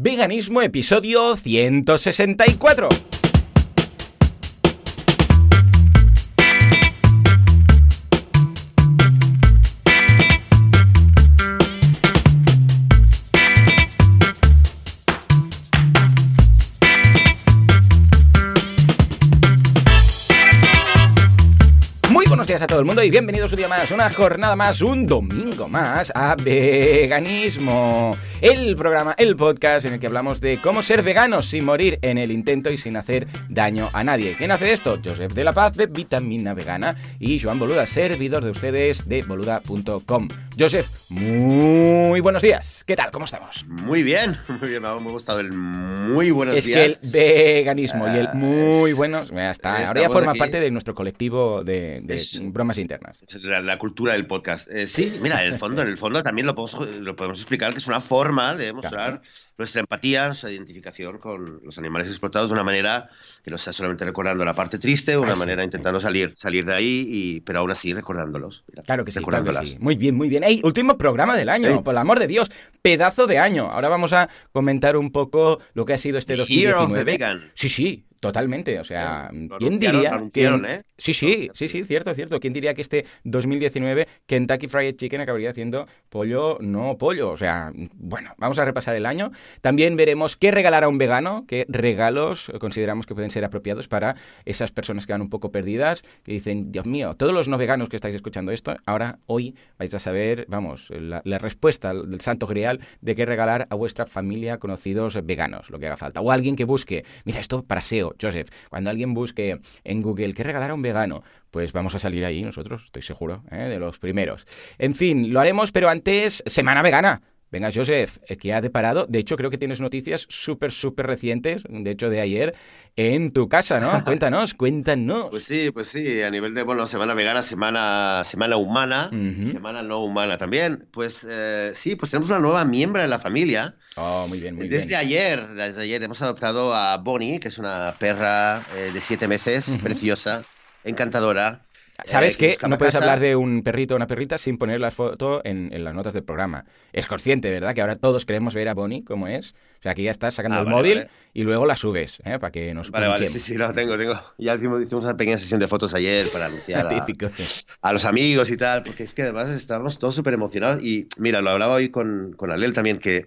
Veganismo episodio 164. Todo el mundo y bienvenidos un día más, una jornada más, un domingo más a Veganismo. El programa, el podcast en el que hablamos de cómo ser veganos sin morir en el intento y sin hacer daño a nadie. ¿Quién hace esto? Joseph de la Paz de Vitamina Vegana y Joan Boluda, servidor de ustedes de boluda.com. Joseph, muy buenos días. ¿Qué tal? ¿Cómo estamos? Muy bien, muy bien, me ha gustado el muy buenos es días. que el veganismo y el Ah, muy es- buenos, ya está. Ahora ya forma aquí. parte de nuestro colectivo de, de Es- bromas internas. La, la cultura del podcast. Eh, sí, mira, en el fondo, en el fondo también lo podemos, lo podemos explicar que es una forma de mostrar Claro. nuestra empatía, nuestra identificación con los animales explotados de una manera que no sea solamente recordando la parte triste, una Ah, sí, manera intentando salir, salir de ahí, y, pero aún así recordándolos. Mira, Claro que sí, claro que recordándolas. sí. Muy bien, muy bien. ¡Ey! Último programa del año, Sí. por el amor de Dios. Pedazo de año. Ahora vamos a comentar un poco lo que ha sido este The Hero of the 2019. Vegan. Sí, sí, totalmente. O sea, Eh, lo ¿quién anunciaron- diría anunciaron. ¿eh? Sí, sí, sí, sí, cierto, cierto. ¿Quién diría que este 2019 Kentucky Fried Chicken acabaría haciendo pollo, no pollo? O sea, bueno, vamos a repasar el año. También veremos qué regalar a un vegano, qué regalos consideramos que pueden ser apropiados para esas personas que van un poco perdidas, que dicen, Dios mío, todos los no veganos que estáis escuchando esto, ahora, hoy, vais a saber, vamos, la, la respuesta del santo grial de qué regalar a vuestra familia, conocidos veganos, lo que haga falta. O alguien que busque, mira, esto para SEO, Joseph, cuando alguien busque en Google qué regalar a un vegano, pues vamos a salir ahí nosotros, estoy seguro, ¿eh? de los primeros. En fin, lo haremos, pero antes, Semana Vegana. Venga, Joseph, ¿qué ha deparado? De hecho, creo que tienes noticias súper, súper recientes, de hecho, de ayer, en tu casa, ¿no? Cuéntanos, cuéntanos. Pues sí, pues sí, a nivel de, bueno, semana vegana, semana, semana humana, semana no humana también. Pues eh, sí, pues tenemos una nueva miembro en la familia. Oh, muy bien, muy desde bien. ayer, desde ayer hemos adoptado a Bonnie, que es una perra eh, de siete meses, preciosa, encantadora. ¿Sabes eh, qué? No puedes casa. hablar de un perrito o una perrita sin poner las fotos en, en las notas del programa. Es consciente, ¿verdad? Que ahora todos queremos ver a Bonnie como es. O sea, que ya estás sacando Ah, el vale, móvil vale. y luego la subes, ¿eh? Para que nos Vale, vale, sí, sí, lo tengo, tengo. Ya hicimos, hicimos una pequeña sesión de fotos ayer para anunciar a, Típico, sí. a los amigos y tal, porque es que además estábamos todos súper emocionados. Y mira, lo hablaba hoy con, con Alel también, que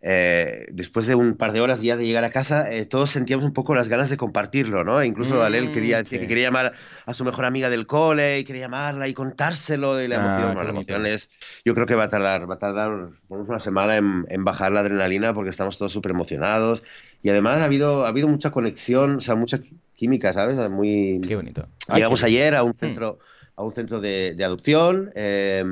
eh, después de un par de horas ya de llegar a casa, eh, todos sentíamos un poco las ganas de compartirlo, ¿no? E incluso Mm, Alel quería, sí. que quería llamar a su mejor amiga del cole y quería llamarla y contárselo. Y la Ah, emoción, la emoción es, yo creo que va a tardar, va a tardar una semana en, en bajar la adrenalina porque estamos todos súper emocionados. Y además ha habido, ha habido mucha conexión, o sea, mucha química, ¿sabes? Muy, Qué bonito. Ay, Llegamos qué- ayer a un Mm. centro, a un centro de, de adopción. eh,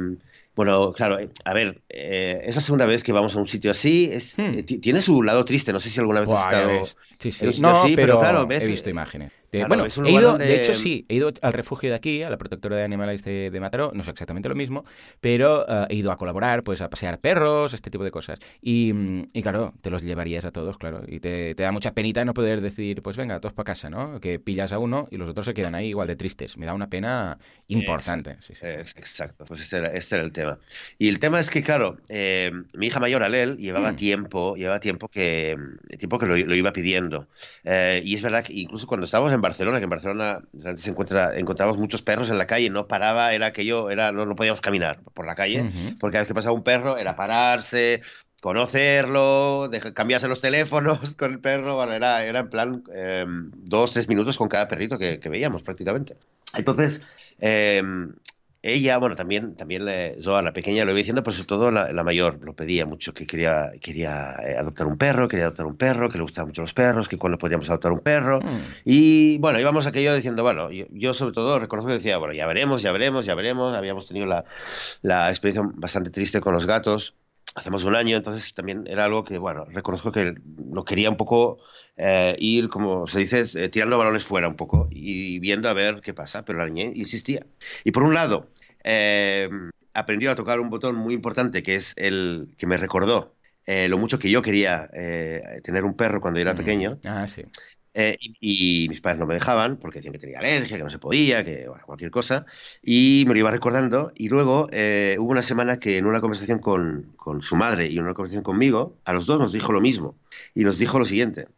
bueno, claro, eh, a ver, eh, es la segunda vez que vamos a un sitio así. Es, Hmm. eh, ti- tiene su lado triste, no sé si alguna vez Buah, has estado. Sí, sí. en un sitio No, así, pero, pero claro, ves, he visto eh, imágenes. De- claro, bueno, es un he ido, donde- de hecho sí, he ido al refugio de aquí, a la protectora de animales de, de Mataró, no es exactamente lo mismo, pero eh, he ido a colaborar, pues a pasear perros, este tipo de cosas. Y, mm, y claro, te los llevarías a todos, claro, y te, te da mucha penita no poder decir, pues venga, todos para casa, ¿no? Que pillas a uno y los otros se quedan ahí igual de tristes. Me da una pena importante. Sí, sí, sí. Es- exacto, pues este era, este era el tema. Y el tema es que, claro, eh, mi hija mayor, Alel, llevaba Hmm. tiempo, llevaba tiempo que, tiempo que lo, lo iba pidiendo. Eh, y es verdad que incluso cuando estábamos en Barcelona, que en Barcelona antes se encuentra, encontrábamos muchos perros en la calle, no paraba, era aquello, era, no, no podíamos caminar por la calle, porque cada vez que pasaba un perro era pararse, conocerlo, cambiarse los teléfonos con el perro, bueno, era, era en plan eh, dos, tres minutos con cada perrito que, que veíamos prácticamente. Entonces, eh, ella, bueno, también, también le- Zoa, la pequeña, lo iba diciendo, pero sobre todo la, la mayor, lo pedía mucho, que quería, quería eh, adoptar un perro, quería adoptar un perro, que le gustaban mucho los perros, que cuando podríamos adoptar un perro. Mm. Y bueno, íbamos aquello diciendo, bueno, yo, yo sobre todo reconozco que decía, bueno, ya veremos, ya veremos, ya veremos. Habíamos tenido la, la experiencia bastante triste con los gatos. Hacemos un año, entonces también era algo que, bueno, reconozco que lo quería un poco eh, ir, como se dice, eh, tirando balones fuera un poco y viendo a ver qué pasa, pero la niña insistía. Y por un lado, eh, aprendió a tocar un botón muy importante que es el que me recordó eh, lo mucho que yo quería eh, tener un perro cuando era pequeño. Ah, sí. Eh, y, y, mis padres no me dejaban porque decían que tenía alergia, que no se podía, que bueno, cualquier cosa. Y me lo iba recordando. Y luego eh, hubo una semana que en una conversación con, con su madre y en una conversación conmigo, a los dos nos dijo lo mismo. Y nos dijo lo siguiente.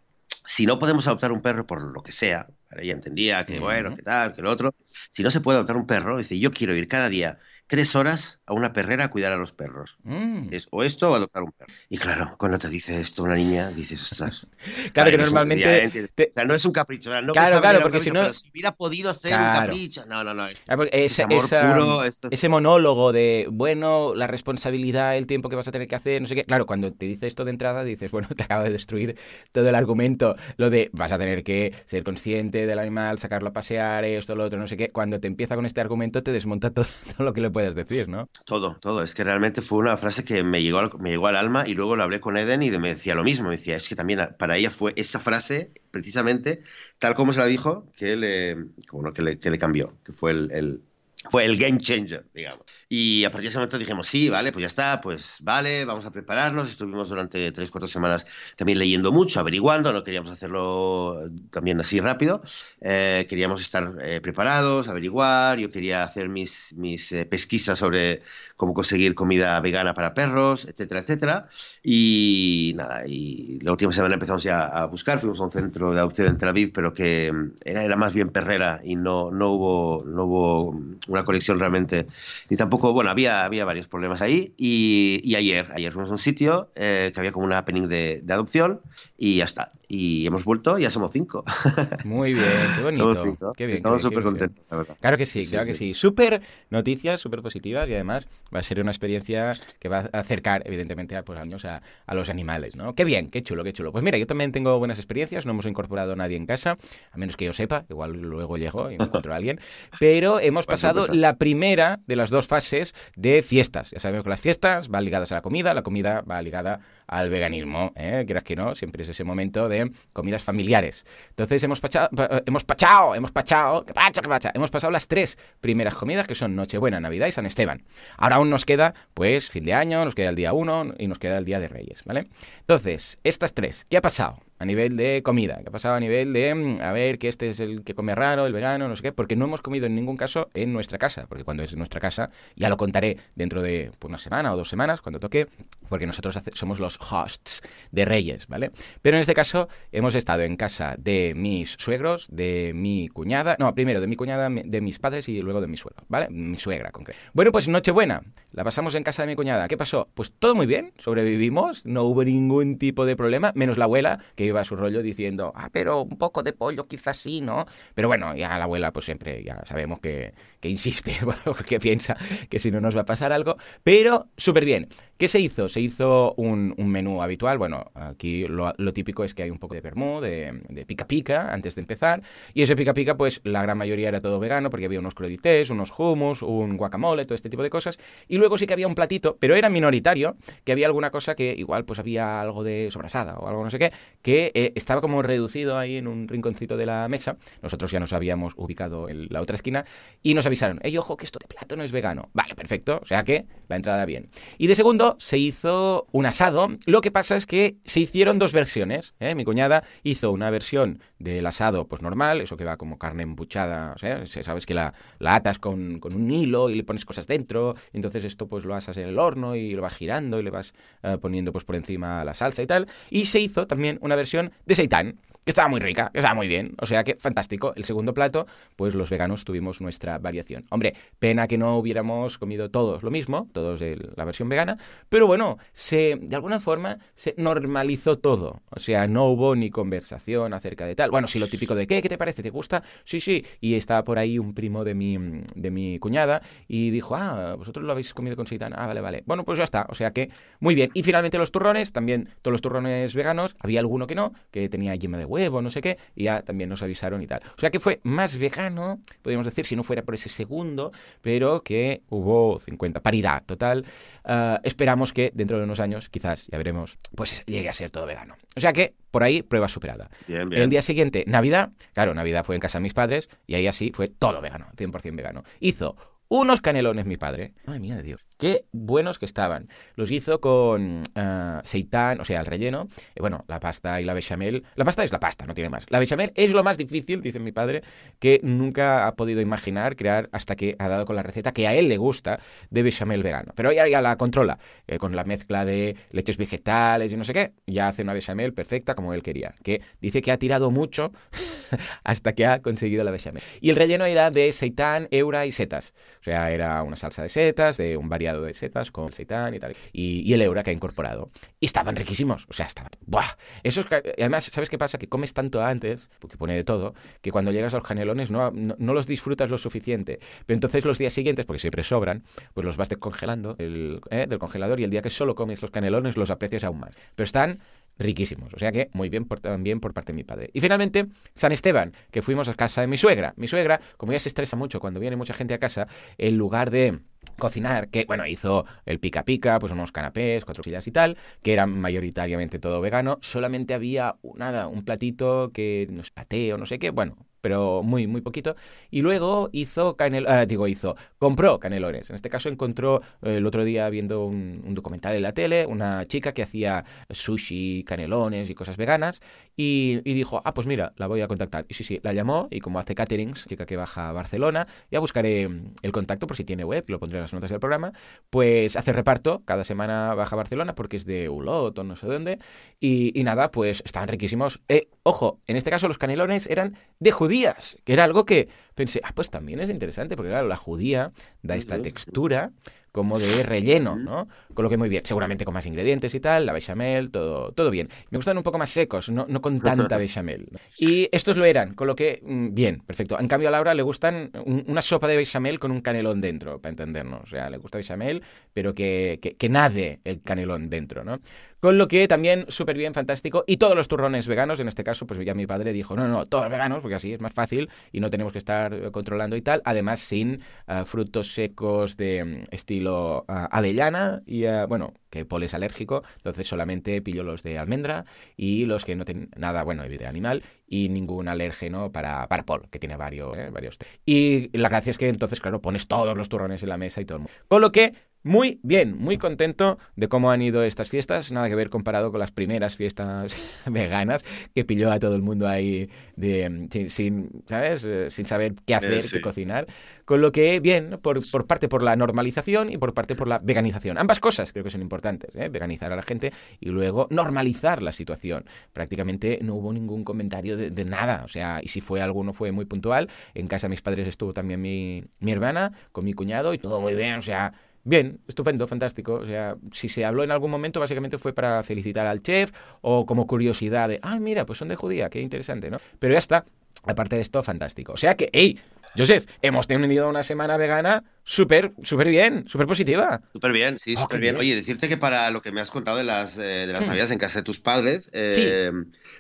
Si no podemos adoptar un perro por lo que sea, ella entendía que bueno, que tal, que lo otro, si no se puede adoptar un perro, dice, yo quiero ir cada día tres horas a una perrera a cuidar a los perros. Mm. Es o esto o adoptar un perro. Y claro, cuando te dice esto una niña, dices, ostras. claro, que no normalmente. te- O sea, no es un capricho. no Claro, claro, porque capricho, si no- pero si hubiera podido ser un capricho. No, no, no. Es, Ah, es amor esa- puro. esto- ese monólogo de, bueno, la responsabilidad, el tiempo que vas a tener que hacer, no sé qué. Claro, cuando te dice esto de entrada, dices, bueno, te acaba de destruir todo el argumento. Lo de, vas a tener que ser consciente del animal, sacarlo a pasear, esto, lo otro, no sé qué. Cuando te empieza con este argumento, te desmonta todo, todo lo que le puedes decir, ¿no? Todo, todo. Es que realmente fue una frase que me llegó, al, me llegó al alma y luego lo hablé con Eden y me decía lo mismo. Me decía, es que también para ella fue esa frase, precisamente, tal como se la dijo, que le, bueno, que le, que le cambió, que fue el, el- fue el game changer, digamos. Y a partir de ese momento dijimos, sí, vale, pues ya está, pues vale, vamos a prepararnos. Estuvimos durante tres, cuatro semanas también leyendo mucho, averiguando, no queríamos hacerlo también así rápido. Eh, queríamos estar eh, preparados, averiguar. Yo quería hacer mis, mis eh, pesquisas sobre cómo conseguir comida vegana para perros, etcétera, etcétera. Y nada, y la última semana empezamos ya a buscar, fuimos a un centro de adopción en Tel Aviv, pero que era, era más bien perrera y no, no, hubo, no hubo una conexión realmente, ni tampoco, bueno, había, había varios problemas ahí. Y, ayer, ayer fuimos a un sitio eh, que había como una happening de, de adopción y ya está. Y hemos vuelto y ya somos cinco. Muy bien, qué bonito. Qué bien, Estamos súper contentos, la verdad. Claro que sí, Sí, claro que sí. Súper noticias, súper positivas y además va a ser una experiencia que va a acercar, evidentemente, a, pues, años a, a los animales, ¿no? Qué bien, qué chulo, qué chulo. Pues mira, yo también tengo buenas experiencias, no hemos incorporado a nadie en casa, a menos que yo sepa, igual luego llego y me encuentro a alguien, pero hemos pasado la primera de las dos fases de fiestas. Ya sabemos que las fiestas van ligadas a la comida, la comida va ligada al veganismo, ¿eh? Quieras que no, siempre es ese momento de comidas familiares. Entonces hemos pachado, pa- hemos pachado, hemos pachado, ¿qué pacha, qué pacha? Hemos pasado las tres primeras comidas que son Nochebuena, Navidad y San Esteban. Ahora aún nos queda, pues, fin de año, nos queda el día 1 y nos queda el día de Reyes, ¿vale? Entonces, estas tres, ¿qué ha pasado? A nivel de comida, ¿qué ha pasado a nivel de, mm, a ver, que este es el que come raro, el vegano, no sé qué? Porque no hemos comido en ningún caso en nuestra casa, porque cuando es nuestra casa, ya lo contaré dentro de pues, una semana o dos semanas, cuando toque, porque nosotros somos los hosts de Reyes, ¿vale? Pero en este caso hemos estado en casa de mis suegros, de mi cuñada, no, primero de mi cuñada, de mis padres y luego de mi suegro, ¿vale? Mi suegra, concreto. Bueno, pues Nochebuena, la pasamos en casa de mi cuñada. ¿Qué pasó? Pues todo muy bien, sobrevivimos, no hubo ningún tipo de problema, menos la abuela, que iba a su rollo diciendo, ah, pero un poco de pollo quizás sí, ¿no? Pero bueno, ya la abuela pues siempre, ya sabemos que, que insiste, porque piensa que si no nos va a pasar algo, pero súper bien. ¿Qué se hizo? Se hizo un, menú habitual. Bueno, aquí lo, típico es que hay un poco de vermú, de, pica pica, antes de empezar. Y ese pica pica, pues la gran mayoría era todo vegano, porque había unos crudités, unos hummus, un guacamole, todo este tipo de cosas. Y luego sí que había un platito, pero era minoritario, que había alguna cosa que igual pues había algo de sobrasada o algo no sé qué, que eh, estaba como reducido ahí en un rinconcito de la mesa. Nosotros ya nos habíamos ubicado en la otra esquina y nos avisaron, ey, ojo, que esto de plato no es vegano. Vale, perfecto, o sea que la entrada bien. Y de segundo, se hizo un asado. Lo que pasa es que se hicieron dos versiones. ¿eh? Mi cuñada hizo una versión del asado pues normal, eso que va como carne embuchada, o sea, se- sabes que la, la atas con, con un hilo y le pones cosas dentro, y entonces esto pues lo asas en el horno y lo vas girando y le vas eh, poniendo pues por encima la salsa y tal. Y se hizo también una versión de seitán, que estaba muy rica, que estaba muy bien, o sea que fantástico. El segundo plato, pues los veganos tuvimos nuestra variación. Hombre, pena que no hubiéramos comido todos lo mismo, todos el- la versión vegana, pero bueno, se, de alguna forma se normalizó todo. O sea, no hubo ni conversación acerca de tal. Bueno, sí, lo típico de ¿qué? ¿Qué te parece? ¿Te gusta? Sí, sí. Y estaba por ahí un primo de mi, de mi cuñada y dijo, ah, vosotros lo habéis comido con seitán. Ah, vale, vale. Bueno, pues ya está. O sea que, muy bien. Y finalmente los turrones, también todos los turrones veganos. Había alguno que no, que tenía yema de huevo, no sé qué, y ya también nos avisaron y tal. O sea que fue más vegano, podríamos decir, si no fuera por ese segundo, pero que hubo 50, paridad total. Ah, esperamos que dentro de unos años, quizás, ya veremos, pues llegue a ser todo vegano. O sea que, por ahí, prueba superada. Bien, bien. El día siguiente, Navidad, claro, Navidad fue en casa de mis padres, y ahí así fue todo vegano, 100% vegano. Hizo unos canelones mi padre. Ay, mía de Dios. Qué buenos que estaban. Los hizo con uh, o sea, el relleno. Eh, bueno, la pasta y la bechamel. La pasta es la pasta, no tiene más. La bechamel es lo más difícil, dice mi padre, que nunca ha podido imaginar crear hasta que ha dado con la receta que a él le gusta de bechamel vegano. Pero ya, la controla, eh, con la mezcla de leches vegetales y no sé qué. Ya hace una bechamel perfecta como él quería. Que dice que ha tirado mucho hasta que ha conseguido la bechamel. Y el relleno era de seitán, eura y setas. O sea, era una salsa de setas, de un de setas con seitán y tal. Y, el eura que ha incorporado. Y estaban riquísimos. O sea, estaban... ¡Buah! Eso además, ¿sabes qué pasa? Que comes tanto antes, porque pone de todo, que cuando llegas a los canelones no, no, los disfrutas lo suficiente. Pero entonces los días siguientes, porque siempre sobran, pues los vas descongelando el, ¿eh? del congelador y el día que solo comes los canelones los aprecias aún más. Pero están riquísimos. O sea que muy bien por, también por parte de mi padre. Y finalmente, San Esteban, que fuimos a casa de mi suegra. Mi suegra, como ya se estresa mucho cuando viene mucha gente a casa, en lugar de cocinar, que bueno, hizo el pica pica, pues unos canapés, cuatro sillas y tal, que eran mayoritariamente todo vegano, solamente había nada, un platito que no pateo, no sé qué, bueno, pero muy, muy poquito. Y luego hizo, canel, ah, digo, hizo, compró canelones. En este caso encontró eh, el otro día viendo un, documental en la tele, una chica que hacía sushi, canelones y cosas veganas, y, dijo, ah, pues mira, la voy a contactar. Y sí, sí, la llamó y como hace caterings, chica que baja a Barcelona, ya buscaré el contacto por si tiene web, lo pondré en las notas del programa, pues hace reparto, cada semana baja a Barcelona porque es de Ulot o no sé dónde, y, nada, pues estaban riquísimos. Eh, ojo, en este caso los canelones eran de judías, que era algo que pensé, ah, pues también es interesante, porque claro, la judía da esta textura como de relleno, ¿no? Con lo que muy bien, seguramente con más ingredientes y tal, la bechamel, todo, todo bien. Me gustan un poco más secos, no, no con tanta bechamel. Y estos lo eran, con lo que, mm, bien, perfecto. En cambio a Laura le gustan una sopa de bechamel con un canelón dentro, para entendernos. O sea, le gusta bechamel, pero que, que, que nade el canelón dentro, ¿no? Con lo que también súper bien, fantástico. Y todos los turrones veganos, en este caso, pues ya mi padre dijo, no, no, todos veganos, porque así es más fácil y no tenemos que estar eh, controlando y tal. Además, sin uh, frutos secos de mm, estilo avellana y, uh, bueno, que Paul es alérgico, entonces solamente pillo los de almendra y los que no tienen nada, bueno, de animal y ningún alérgeno para, para Paul, que tiene varios, ¿eh? varios. Y la gracia es que entonces, claro, pones todos los turrones en la mesa y todo el mundo. Con lo que muy bien, muy contento de cómo han ido estas fiestas, nada que ver comparado con las primeras fiestas veganas que pilló a todo el mundo ahí de, sin, ¿sabes? Eh, sin saber qué hacer, qué cocinar. Con lo que, bien, por, por, parte por la normalización y por parte por la veganización. Ambas cosas creo que son importantes, ¿eh? veganizar a la gente y luego normalizar la situación. Prácticamente no hubo ningún comentario de, de, nada, o sea, y si fue alguno fue muy puntual. En casa de mis padres estuvo también mi, mi hermana con mi cuñado y todo muy bien, o sea Bien, estupendo, fantástico. O sea, si se habló en algún momento, básicamente fue para felicitar al chef o como curiosidad de, ah, mira, pues son de judía, qué interesante, ¿no? Pero ya está. Aparte de esto, fantástico. O sea que, hey, Joseph, hemos tenido una semana vegana súper, súper bien, súper positiva. Súper bien, sí, oh, súper bien. Oye, decirte que para lo que me has contado de las, eh, de las navidades en casa de tus padres, eh,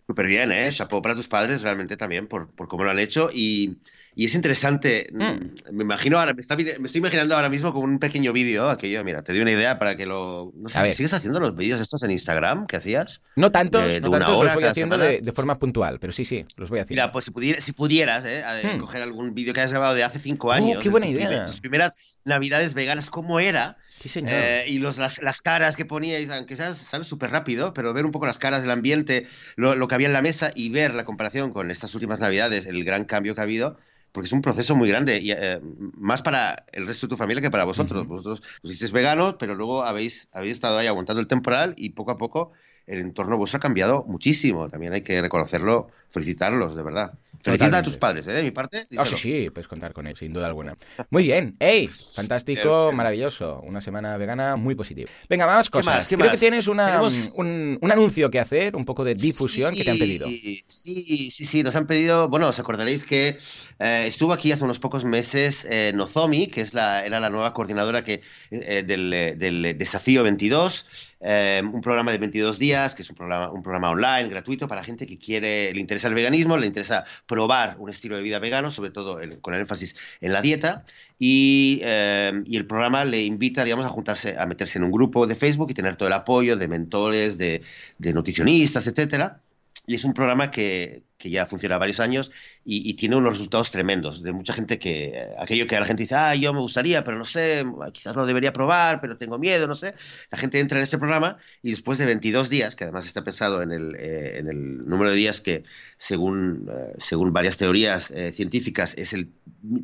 súper bien, ¿eh? Chapeau para tus padres realmente también por, por cómo lo han hecho y y es interesante, mm, mm. me imagino ahora, me, estoy imaginando ahora mismo como un pequeño vídeo, aquello, mira, te doy una idea para que lo... No sé, ¿sigues haciendo los vídeos estos en Instagram que hacías? No tantos, no tantos, los voy haciendo de, forma puntual, pero sí, sí, los voy haciendo. Mira, pues si, pudieras, ¿eh? Hmm. coger algún vídeo que has grabado de hace cinco oh, años. qué buena idea. Tus primeras navidades veganas, ¿cómo era? Sí, señor. Eh, y los, las, las, caras que poníais, aunque seas, sabes, súper rápido, pero ver un poco las caras del ambiente, lo, lo que había en la mesa y ver la comparación con estas últimas navidades, el gran cambio que ha habido, porque es un proceso muy grande, y, eh, más para el resto de tu familia que para vosotros. Vosotros os hicisteis veganos, pero luego habéis, habéis estado ahí aguantando el temporal y poco a poco el entorno vuestro ha cambiado muchísimo. También hay que reconocerlo, felicitarlos, de verdad. Felicita a tus padres, ¿eh? De mi parte. Oh, sí, sí, puedes contar con él, sin duda alguna. Muy bien. ¡Ey! Fantástico, maravilloso. Una semana vegana muy positiva. Venga, más cosas. Creo que tienes una, un, un, anuncio que hacer, un poco de difusión que te han pedido. Sí, sí, sí. Nos han pedido. Bueno, os acordaréis que eh, estuvo aquí hace unos pocos meses eh, Nozomi, que es la, era la nueva coordinadora que, eh, del, del Desafío 22. un programa de 22 días, que es un programa, un programa online gratuito para gente que quiere, le interesa el veganismo, le interesa probar un estilo de vida vegano, sobre todo con el énfasis en la dieta. Y, eh, y, el programa le invita, digamos, a juntarse, a meterse en un grupo de Facebook y tener todo el apoyo de mentores, de, de nutricionistas, etcétera. Y es un programa que, que ya funciona varios años y, tiene unos resultados tremendos. De mucha gente que, aquello que la gente dice, ah, yo me gustaría, pero no sé, quizás lo debería probar, pero tengo miedo, no sé. La gente entra en este programa y después de 22 días, que además está pensado en el, eh, en el número de días que, según, eh, según varias teorías eh, científicas, es el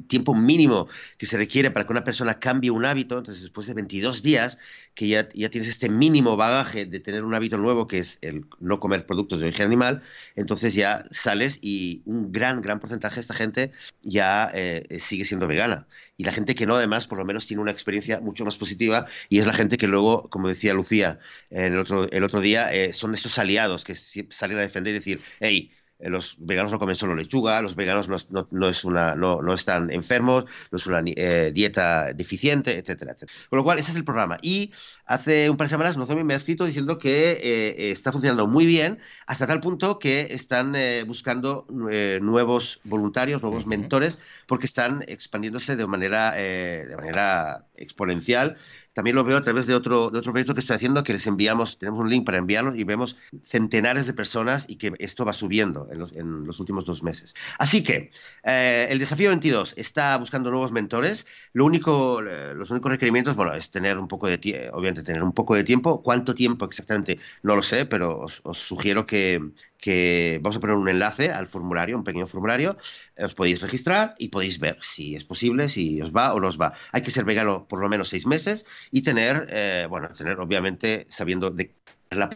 tiempo mínimo que se requiere para que una persona cambie un hábito, entonces después de 22 días, que ya, ya tienes este mínimo bagaje de tener un hábito nuevo, que es el no comer productos de origen animal, entonces ya sales y un gran, gran porcentaje de esta gente ya eh, sigue siendo vegana. Y la gente que no, además, por lo menos tiene una experiencia mucho más positiva y es la gente que luego, como decía Lucía en el otro, el otro día, eh, son estos aliados que salen a defender y decir, hey, los veganos no comen solo lechuga, los veganos no, no, es una, no, no, están enfermos, no es una eh, dieta deficiente, etcétera, etcétera. Con lo cual, ese es el programa. Y hace un par de semanas Nozomi me ha escrito diciendo que eh, está funcionando muy bien, hasta tal punto que están buscando nuevos voluntarios, nuevos mentores, porque están expandiéndose de manera, de manera exponencial también lo veo a través de otro, otro proyecto que estoy haciendo, que les enviamos, tenemos un link para enviarlos y vemos centenares de personas y que esto va subiendo en los, últimos dos meses. Así que eh, el desafío 22 está buscando nuevos mentores. Lo único, eh, los únicos requerimientos, bueno, es tener un poco de tiempo, obviamente tener un poco de tiempo. ¿Cuánto tiempo exactamente? No lo sé, pero os sugiero que, que vamos a poner un enlace al formulario, un pequeño formulario, os podéis registrar y podéis ver si es posible, si os va o no os va. Hay que ser vegano por lo menos seis meses y tener, eh, bueno, tener obviamente sabiendo de la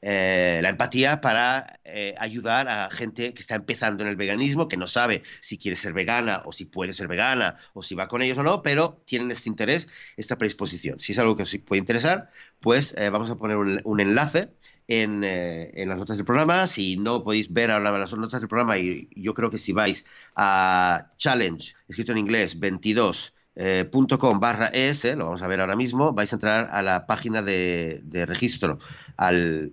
eh, la empatía para eh, ayudar a gente que está empezando en el veganismo, que no sabe si quiere ser vegana o si puede ser vegana o si va con ellos o no, pero tienen este interés, esta predisposición. Si es algo que os puede interesar, pues vamos a poner un enlace eh, en, las notas del programa. Si no podéis ver ahora las notas del programa, y yo creo que si vais a challenge, escrito en inglés, 22. Eh, barra es, lo vamos a ver ahora mismo, vais a entrar a la página de, registro al,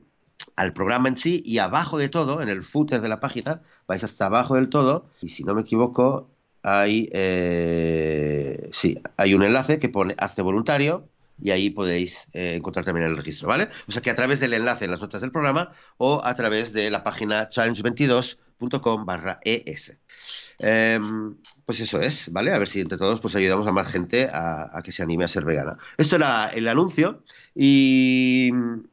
programa en sí y abajo de todo, en el footer de la página, vais hasta abajo del todo y si no me equivoco, hay, eh, sí, hay un enlace que pone hace voluntario y ahí podéis eh, encontrar también el registro, ¿vale? O sea que a través del enlace en las notas del programa o a través de la página challenge22.com barra ES. Em, pues eso es, ¿vale? A ver si entre todos pues ayudamos a más gente a, que se anime a ser vegana. Esto era el anuncio y,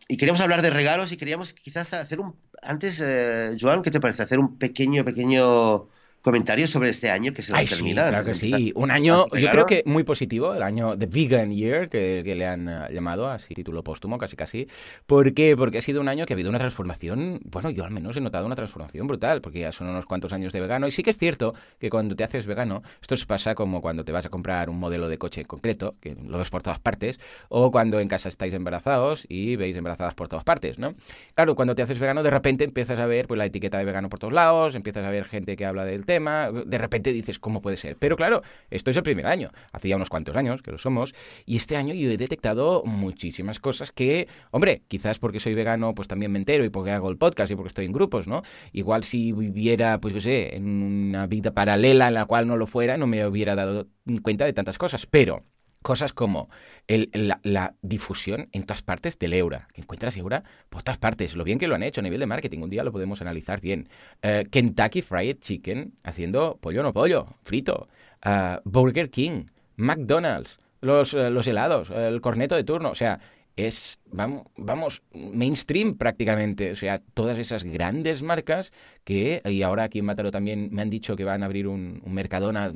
queríamos hablar de regalos y queríamos quizás hacer un... Antes, eh, Joan, ¿qué te parece? Hacer un pequeño, pequeño comentarios sobre este año que se va a terminar. claro que sí. Un año, yo creo que muy positivo, el año de Vegan Year, que, le han eh, llamado así, título póstumo, casi casi. ¿Por qué? Porque ha sido un año que ha habido una transformación, bueno, yo al menos he notado una transformación brutal, porque ya son unos cuantos años de vegano. Y sí que es cierto que cuando te haces vegano, esto se pasa como cuando te vas a comprar un modelo de coche en concreto, que lo ves por todas partes, o cuando en casa estáis embarazados y veis embarazadas por todas partes, ¿no? Claro, cuando te haces vegano, de repente empiezas a ver pues, la etiqueta de vegano por todos lados, empiezas a ver gente que habla del tema, de repente dices, ¿cómo puede ser? Pero claro, esto es el primer año, hacía unos cuantos años que lo somos, y este año yo he detectado muchísimas cosas que, hombre, quizás porque soy vegano, pues también me entero y porque hago el podcast y porque estoy en grupos, ¿no? Igual si viviera, pues yo sé, en una vida paralela en la cual no lo fuera, no me hubiera dado cuenta de tantas cosas, pero cosas como la, difusión en todas partes del Eura, que encuentras Eura por todas partes, lo bien que lo han hecho a nivel de marketing, un día lo podemos analizar bien. Eh, Kentucky Fried Chicken haciendo pollo no pollo, frito. Eh, Burger King, McDonald's, los, eh, los helados, el corneto de turno, o sea, es, vamos, vamos, mainstream prácticamente. O sea, todas esas grandes marcas que, y ahora aquí en Mátaro también me han dicho que van a abrir un, Mercadona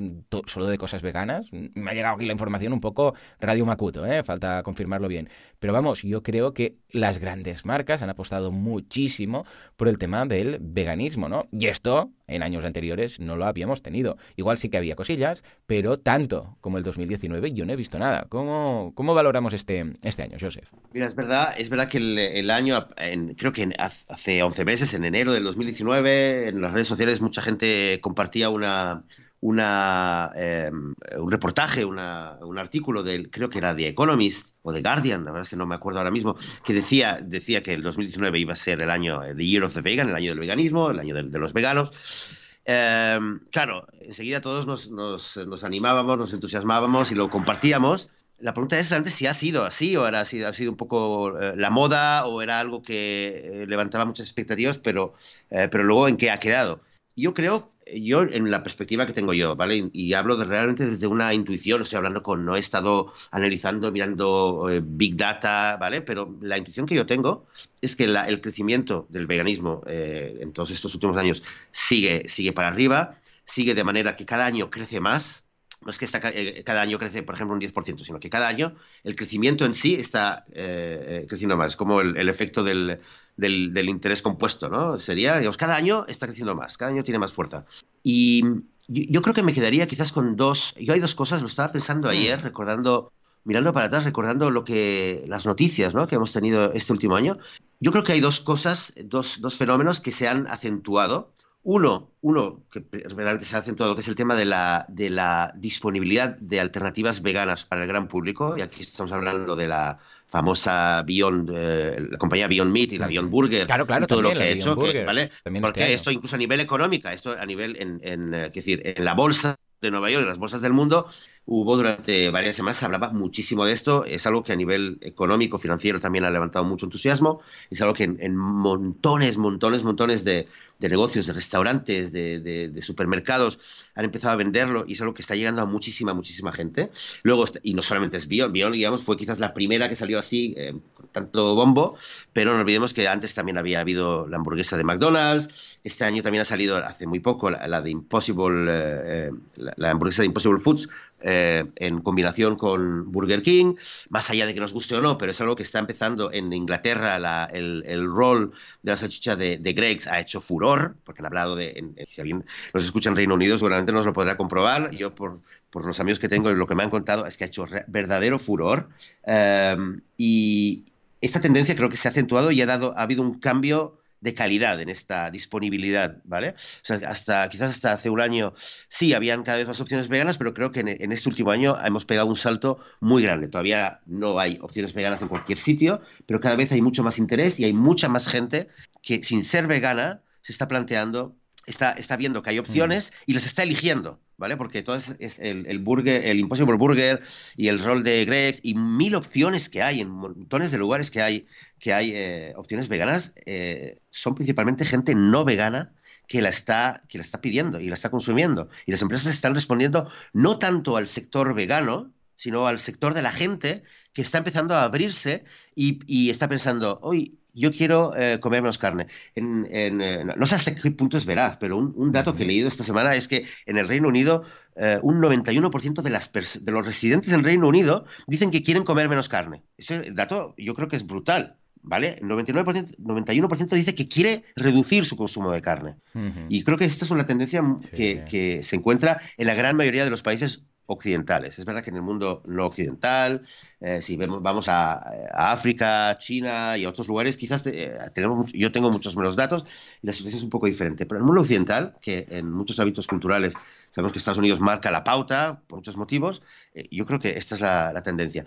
solo de cosas veganas. Me ha llegado aquí la información un poco Radio Macuto, ¿eh? falta confirmarlo bien. Pero vamos, yo creo que las grandes marcas han apostado muchísimo por el tema del veganismo, ¿no? Y esto en años anteriores no lo habíamos tenido. Igual sí que había cosillas, pero tanto como el 2019 yo no he visto nada. ¿Cómo, cómo valoramos este, este año, Joseph? Mira, es verdad, es verdad que el, año, creo que hace 11 meses, en enero del 2019, en las redes sociales mucha gente compartía una, una, em, un reportaje, una, un artículo del, creo que era The Economist o The Guardian, la verdad es que no me acuerdo ahora mismo, que decía, decía que el 2019 iba a ser el año, The Year of the Vegan, el año del veganismo, el año de, los veganos. Em, claro, enseguida todos nos, nos, nos, animábamos, nos entusiasmábamos y lo compartíamos la pregunta es realmente si ha sido así o ha sido, ha sido un poco eh, la moda o era algo que eh, levantaba muchas expectativas, pero, eh, pero luego en qué ha quedado. Yo creo, yo en la perspectiva que tengo yo, ¿vale? Y, hablo de, realmente desde una intuición, estoy hablando con, no he estado analizando, mirando Big Data, ¿vale? Pero la intuición que yo tengo es que el crecimiento del veganismo en todos estos últimos años sigue, sigue para arriba, sigue de manera que cada año crece más, no es que eh, cada año crece, por ejemplo, un 10%, sino que cada año el crecimiento en sí está eh, eh, creciendo más. Es como el, efecto del, interés compuesto, ¿no? Sería, digamos, cada año está creciendo más, cada año tiene más fuerza. Y yo, creo que me quedaría quizás con dos. Yo hay dos cosas, lo estaba pensando mm. ayer, recordando, mirando para atrás, recordando lo que las noticias ¿no? que hemos tenido este último año. Yo creo que hay dos cosas, dos, dos fenómenos que se han acentuado uno, uno que realmente se ha acentuado, que es el tema de la, de la disponibilidad de alternativas veganas para el gran público, y aquí estamos hablando de la famosa Beyond, eh, la compañía Beyond Meat y la Beyond Burger, claro, claro, todo lo que ha hecho, ¿vale? Porque este esto incluso a nivel económico, esto a nivel, en, en, eh, decir, en la bolsa de Nueva York, en las bolsas del mundo, hubo durante varias semanas, se hablaba muchísimo de esto, es algo que a nivel económico, financiero también ha levantado mucho entusiasmo, es algo que en montones, montones, montones de, de negocios, de restaurantes, de, supermercados, han empezado a venderlo y es algo que está llegando a muchísima, muchísima gente. Luego, y no solamente es Beyond, Beyond, digamos, fue quizás la primera que salió así, eh, con tanto bombo, pero no olvidemos que antes también había habido la hamburguesa de McDonald's, este año también ha salido hace muy poco la, de Impossible, eh, eh, la, hamburguesa de Impossible Foods, en combinación con Burger King, más allá de que nos guste o no, pero es algo que está empezando en Inglaterra, el, el rol de la salchicha de, de Greg's ha hecho furor porque han hablado de, si alguien nos escucha en Reino Unido seguramente nos lo podrá comprobar, yo por, por los amigos que tengo y lo que me han contado es que ha hecho verdadero furor. Em, y esta tendencia creo que se ha acentuado y ha, dado, ha habido un cambio de calidad en esta disponibilidad, ¿vale? Hasta, quizás hasta hace un año sí habían cada vez más opciones veganas, pero creo que en, este último año hemos pegado un salto muy grande. Todavía no hay opciones veganas en cualquier sitio, pero cada vez hay mucho más interés y hay mucha más gente que sin ser vegana se está planteando, está, está viendo que hay opciones y las está eligiendo, ¿vale? Porque todo es, el, el, burger, el Impossible Burger y el rol de Greg's y mil opciones que hay en montones de lugares que hay, que hay eh, opciones veganas, eh, son principalmente gente no vegana que la, está, que la está pidiendo y la está consumiendo. Y las empresas están respondiendo no tanto al sector vegano, sino al sector de la gente que está empezando a abrirse y, y está pensando, hoy yo quiero eh, comer menos carne. En, eh, no sé hasta qué punto es veraz, pero un, dato que he leído esta semana es que en el Reino Unido eh, un 91% de, las de los residentes del Reino Unido dicen que quieren comer menos carne. Ese dato yo creo que es brutal. ¿Vale? 99%, 91% dice que quiere reducir su consumo de carne. Y creo que esta es una tendencia que, que se encuentra en la gran mayoría de los países occidentales. Es verdad que en el mundo no occidental, eh, si vemos, vamos a, África, China y otros lugares, quizás eh, tenemos yo tengo muchos menos datos y la situación es un poco diferente. Pero en el mundo occidental, que en muchos hábitos culturales sabemos que Estados Unidos marca la pauta por muchos motivos, eh, yo creo que esta es la, tendencia.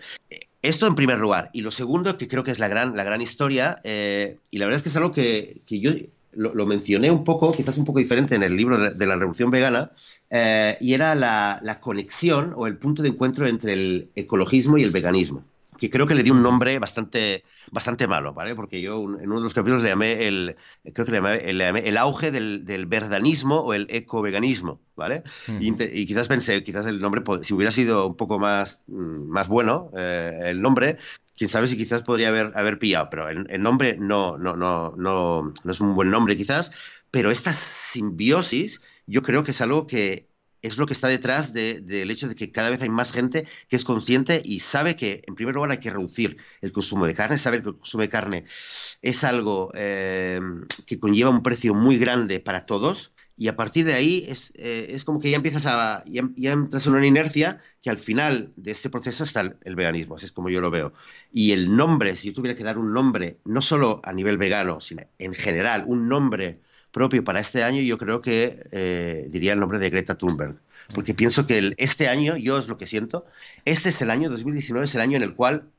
Esto en primer lugar. Y lo segundo, que creo que es la gran, la gran historia, y la verdad es que es algo que, que yo lo, mencioné un poco, quizás un poco diferente en el libro de, la Revolución Vegana, eh, y era la, conexión o el punto de encuentro entre el ecologismo y el veganismo, que creo que le dio un nombre bastante, bastante malo, ¿vale? Porque yo en uno de los capítulos le llamé el, creo que le llamé, el auge del, del, verdanismo o el ecoveganismo, ¿vale? y, quizás pensé, quizás el nombre, si hubiera sido un poco más, mm, más bueno, eh, el nombre, quién sabe si quizás podría haber, haber pillado, pero el, nombre no, no, no, no, no es un buen nombre quizás, pero esta simbiosis yo creo que es algo que es lo que está detrás del hecho de que cada vez hay más gente que es consciente y sabe que, en primer lugar, hay que reducir el consumo de carne, saber que el consumo de carne es algo eh, que conlleva un precio muy grande para todos, y a partir de ahí es, eh, es como que ya empiezas a, ya, entras en una inercia que al final de este proceso está el, veganismo, así es como yo lo veo. Y el nombre, si yo tuviera que dar un nombre, no solo a nivel vegano, sino en general, un nombre propio para este año, yo creo que eh, diría el nombre de Greta Thunberg. Porque pienso que el, este año, yo es lo que siento, este es el año 2019, es el año en el cual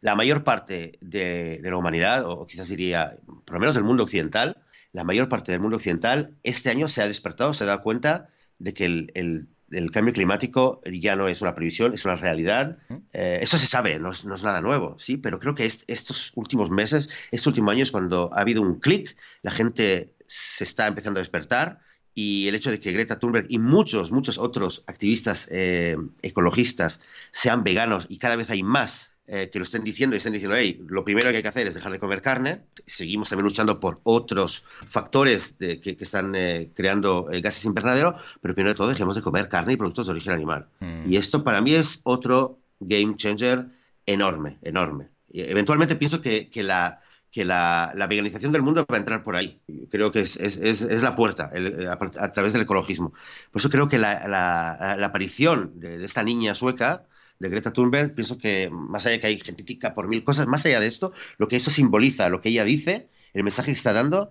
la mayor parte de, de la humanidad, o quizás diría, por lo menos del mundo occidental, la mayor parte del mundo occidental este año se ha despertado, se ha dado cuenta de que el cambio climático ya no es una previsión, es una realidad. Eh, eso se sabe, no es, nada nuevo, sí, pero creo que estos últimos meses, estos últimos años, cuando ha habido un clic, la gente se está empezando a despertar y el hecho de que Greta Thunberg y muchos, muchos otros activistas eh, ecologistas sean veganos y cada vez hay más eh, que lo estén diciendo y estén diciendo, hey, lo primero que hay que hacer es dejar de comer carne. Seguimos también luchando por otros factores que, están eh, creando gases invernadero, pero primero de todo dejemos de comer carne y productos de origen animal. Mm. Y esto para mí es otro game changer enorme, enorme. Y eventualmente pienso que, que la, que la, veganización del mundo va a entrar por ahí. Creo que es, es, es, la puerta a, través del ecologismo. Por eso creo que la, la, aparición de, esta niña sueca, de Greta Thunberg, pienso que más allá de que hay genética por mil cosas, más allá de esto, lo que eso simboliza, lo que ella dice, el mensaje que está dando,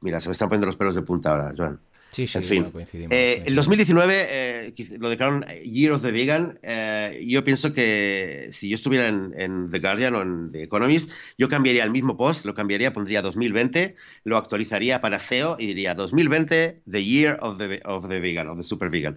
mira, se me están poniendo los pelos de punta ahora, Joan. Sí, sí, en fin. Eh, el 2019 eh, lo declararon Year of the Vegan. Eh, yo pienso que si yo estuviera en, The Guardian o en The Economist, yo cambiaría el mismo post, lo cambiaría, pondría 2020, lo actualizaría para SEO y diría 2020, The Year of the, of the Vegan, of the Super Vegan.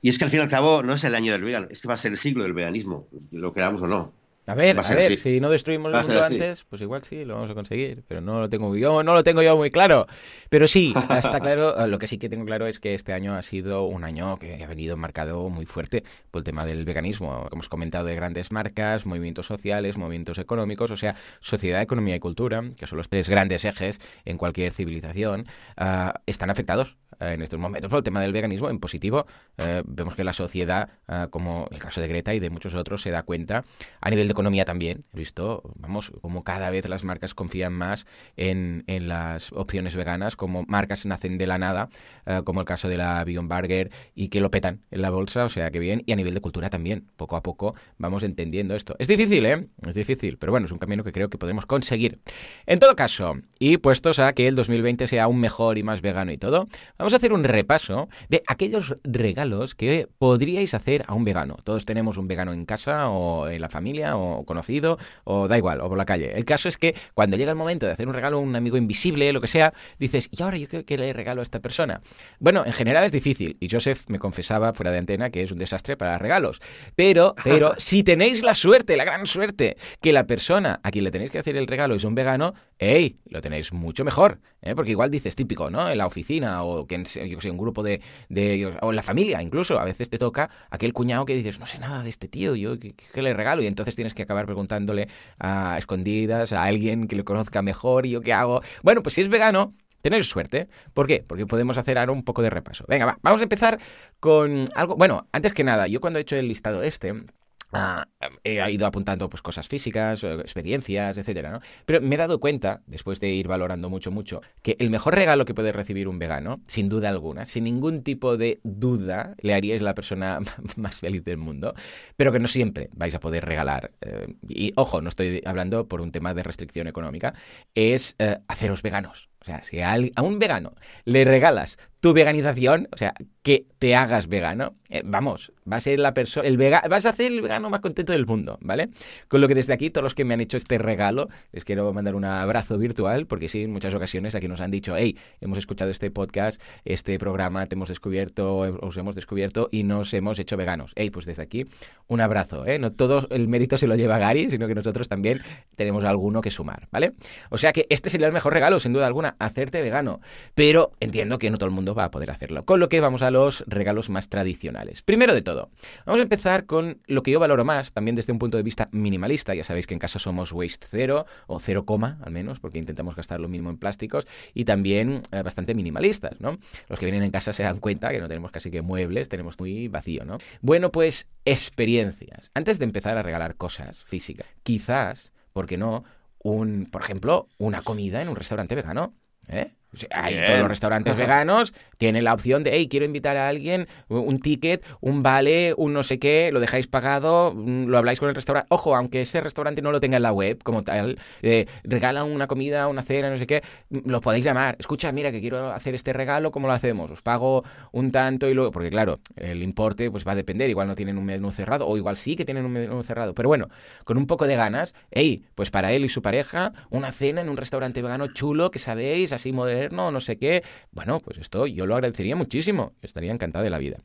Y es que al fin y al cabo no es el año del vegan, es que va a ser el siglo del veganismo, lo queramos o no. A ver, a, ver, si no destruimos el mundo antes, pues igual sí, lo vamos a conseguir, pero no lo tengo yo, no lo tengo yo muy claro. Pero sí, está claro, lo que sí que tengo claro es que este año ha sido un año que ha venido marcado muy fuerte por el tema del veganismo. Hemos comentado de grandes marcas, movimientos sociales, movimientos económicos, o sea, sociedad, economía y cultura, que son los tres grandes ejes en cualquier civilización, ah, están afectados eh, en estos momentos por el tema del veganismo en positivo. Eh, vemos que la sociedad, ah, como el caso de Greta y de muchos otros, se da cuenta a nivel de economía también. He visto, vamos, como cada vez las marcas confían más en, en las opciones veganas, como marcas nacen de la nada, eh, como el caso de la Beyond Burger, y que lo petan en la bolsa, o sea que bien, y a nivel de cultura también. Poco a poco vamos entendiendo esto. Es difícil, ¿eh? Es difícil, pero bueno, es un camino que creo que podemos conseguir. En todo caso, y puestos a que el 2020 sea aún mejor y más vegano y todo, vamos a hacer un repaso de aquellos regalos que podríais hacer a un vegano. Todos tenemos un vegano en casa o en la familia o conocido o da igual, o por la calle. El caso es que cuando llega el momento de hacer un regalo a un amigo invisible, lo que sea, dices, ¿y ahora yo qué le regalo a esta persona? Bueno, en general es difícil y Joseph me confesaba fuera de antena que es un desastre para regalos. Pero, pero, si tenéis la suerte, la gran suerte, que la persona a quien le tenéis que hacer el regalo es un vegano, ¡ey! Lo tenéis mucho mejor. ¿eh? Porque igual dices típico, ¿no? En la oficina o que en, yo sé, un grupo de, de, o en la familia incluso, a veces te toca aquel cuñado que dices, no sé nada de este tío, yo qué, le regalo y entonces tienes que acabar preguntándole a escondidas a alguien que lo conozca mejor y yo qué hago. Bueno, pues si es vegano, Tenéis suerte. ¿Por qué? Porque podemos hacer ahora un poco de repaso. Venga, vamos a empezar con algo. Bueno, antes que nada, yo cuando he hecho el listado este, Ah, he ido apuntando pues cosas físicas, eh, experiencias, etcétera, ¿no? Pero me he dado cuenta, después de ir valorando mucho, mucho, que el mejor regalo que puede recibir un vegano, sin duda alguna, sin ningún tipo de duda, le haríais la persona más feliz del mundo, pero que no siempre vais a poder regalar. Eh, y ojo, no estoy hablando por un tema de restricción económica, es eh, haceros veganos. O sea, si a, un vegano le regalas tu veganización, o sea, que te hagas vegano, vamos, va a ser la persona, el vega, vas a hacer el vegano más contento del mundo, ¿vale? Con lo que desde aquí, todos los que me han hecho este regalo, les quiero mandar un abrazo virtual, porque sí, en muchas ocasiones aquí nos han dicho, hey, hemos escuchado este podcast, este programa, te hemos descubierto, os hemos descubierto y nos hemos hecho veganos. Hey, pues desde aquí, un abrazo, ¿eh? No todo el mérito se lo lleva Gary, sino que nosotros también tenemos alguno que sumar, ¿vale? O sea que este sería el mejor regalo, sin duda alguna, hacerte vegano. Pero entiendo que no todo el mundo va a poder hacerlo. Con lo que vamos a los regalos más tradicionales. Primero de todo, Vamos a empezar con lo que yo valoro más, también desde un punto de vista minimalista. Ya sabéis que en casa somos waste cero, o cero coma al menos, porque intentamos gastar lo mínimo en plásticos, y también eh, bastante minimalistas, ¿no? Los que vienen en casa se dan cuenta que no tenemos casi que muebles, tenemos muy vacío, ¿no? Bueno, pues experiencias. Antes de empezar a regalar cosas físicas, quizás, ¿por qué no? Un, por ejemplo, una comida en un restaurante vegano. ¿Eh? Hay todos los restaurantes veganos tienen la opción de, hey, quiero invitar a alguien, un ticket, un vale, un no sé qué, lo dejáis pagado, mm, lo habláis con el restaurante. Ojo, aunque ese restaurante no lo tenga en la web como tal, eh, regalan una comida, una cena, no sé qué, mm, lo podéis llamar. Escucha, mira, que quiero hacer este regalo, ¿cómo lo hacemos? Os pago un tanto y luego, porque claro, el importe pues va a depender, igual no tienen un menú cerrado, o igual sí que tienen un menú cerrado, pero bueno, con un poco de ganas, hey, pues para él y su pareja, una cena en un restaurante vegano chulo, que sabéis, así moderno no sé qué. Bueno, pues esto yo lo agradecería muchísimo. Estaría encantado de la vida.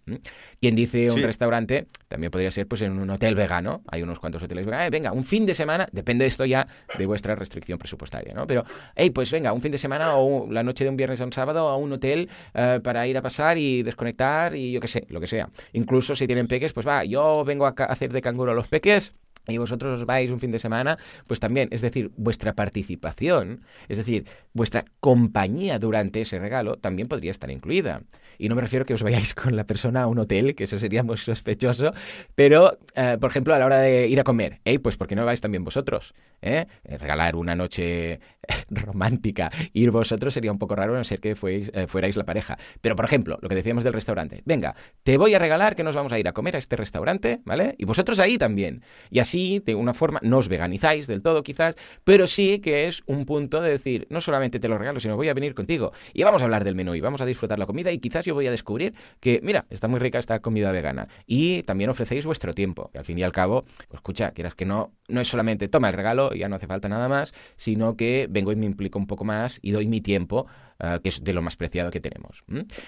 Quien dice un restaurante, también podría ser pues en un hotel vegano. Hay unos cuantos hoteles veganos. Eh, venga, un fin de semana, depende esto ya de vuestra restricción presupuestaria, ¿no? Pero, hey, pues venga, un fin de semana o la noche de un viernes a un sábado a un hotel eh, para ir a pasar y desconectar y yo qué sé, lo que sea. Incluso si tienen peques, pues va, yo vengo a hacer de canguro a los peques y vosotros os vais un fin de semana, pues también, es decir, vuestra participación, es decir, vuestra compañía durante ese regalo también podría estar incluida. Y no me refiero a que os vayáis con la persona a un hotel, que eso sería muy sospechoso, pero, eh, por ejemplo, a la hora de ir a comer, hey, pues ¿por qué no vais también vosotros? ¿Eh? eh regalar una noche romántica, ir vosotros sería un poco raro, a no ser que fuerais, eh, fuerais la pareja. Pero, por ejemplo, lo que decíamos del restaurante, venga, te voy a regalar que nos vamos a ir a comer a este restaurante, ¿vale? Y vosotros ahí también. Y así de una forma, no os veganizáis del todo quizás, pero sí que es un punto de decir, no solamente te lo regalo, sino voy a venir contigo y vamos a hablar del menú y vamos a disfrutar la comida y quizás yo voy a descubrir que, mira, está muy rica esta comida vegana y también ofrecéis vuestro tiempo. Al fin y al cabo, pues escucha, quieras que no, no es solamente toma el regalo y ya no hace falta nada más, sino que vengo y me implico un poco más y doy mi tiempo eh, que es de lo más preciado que tenemos.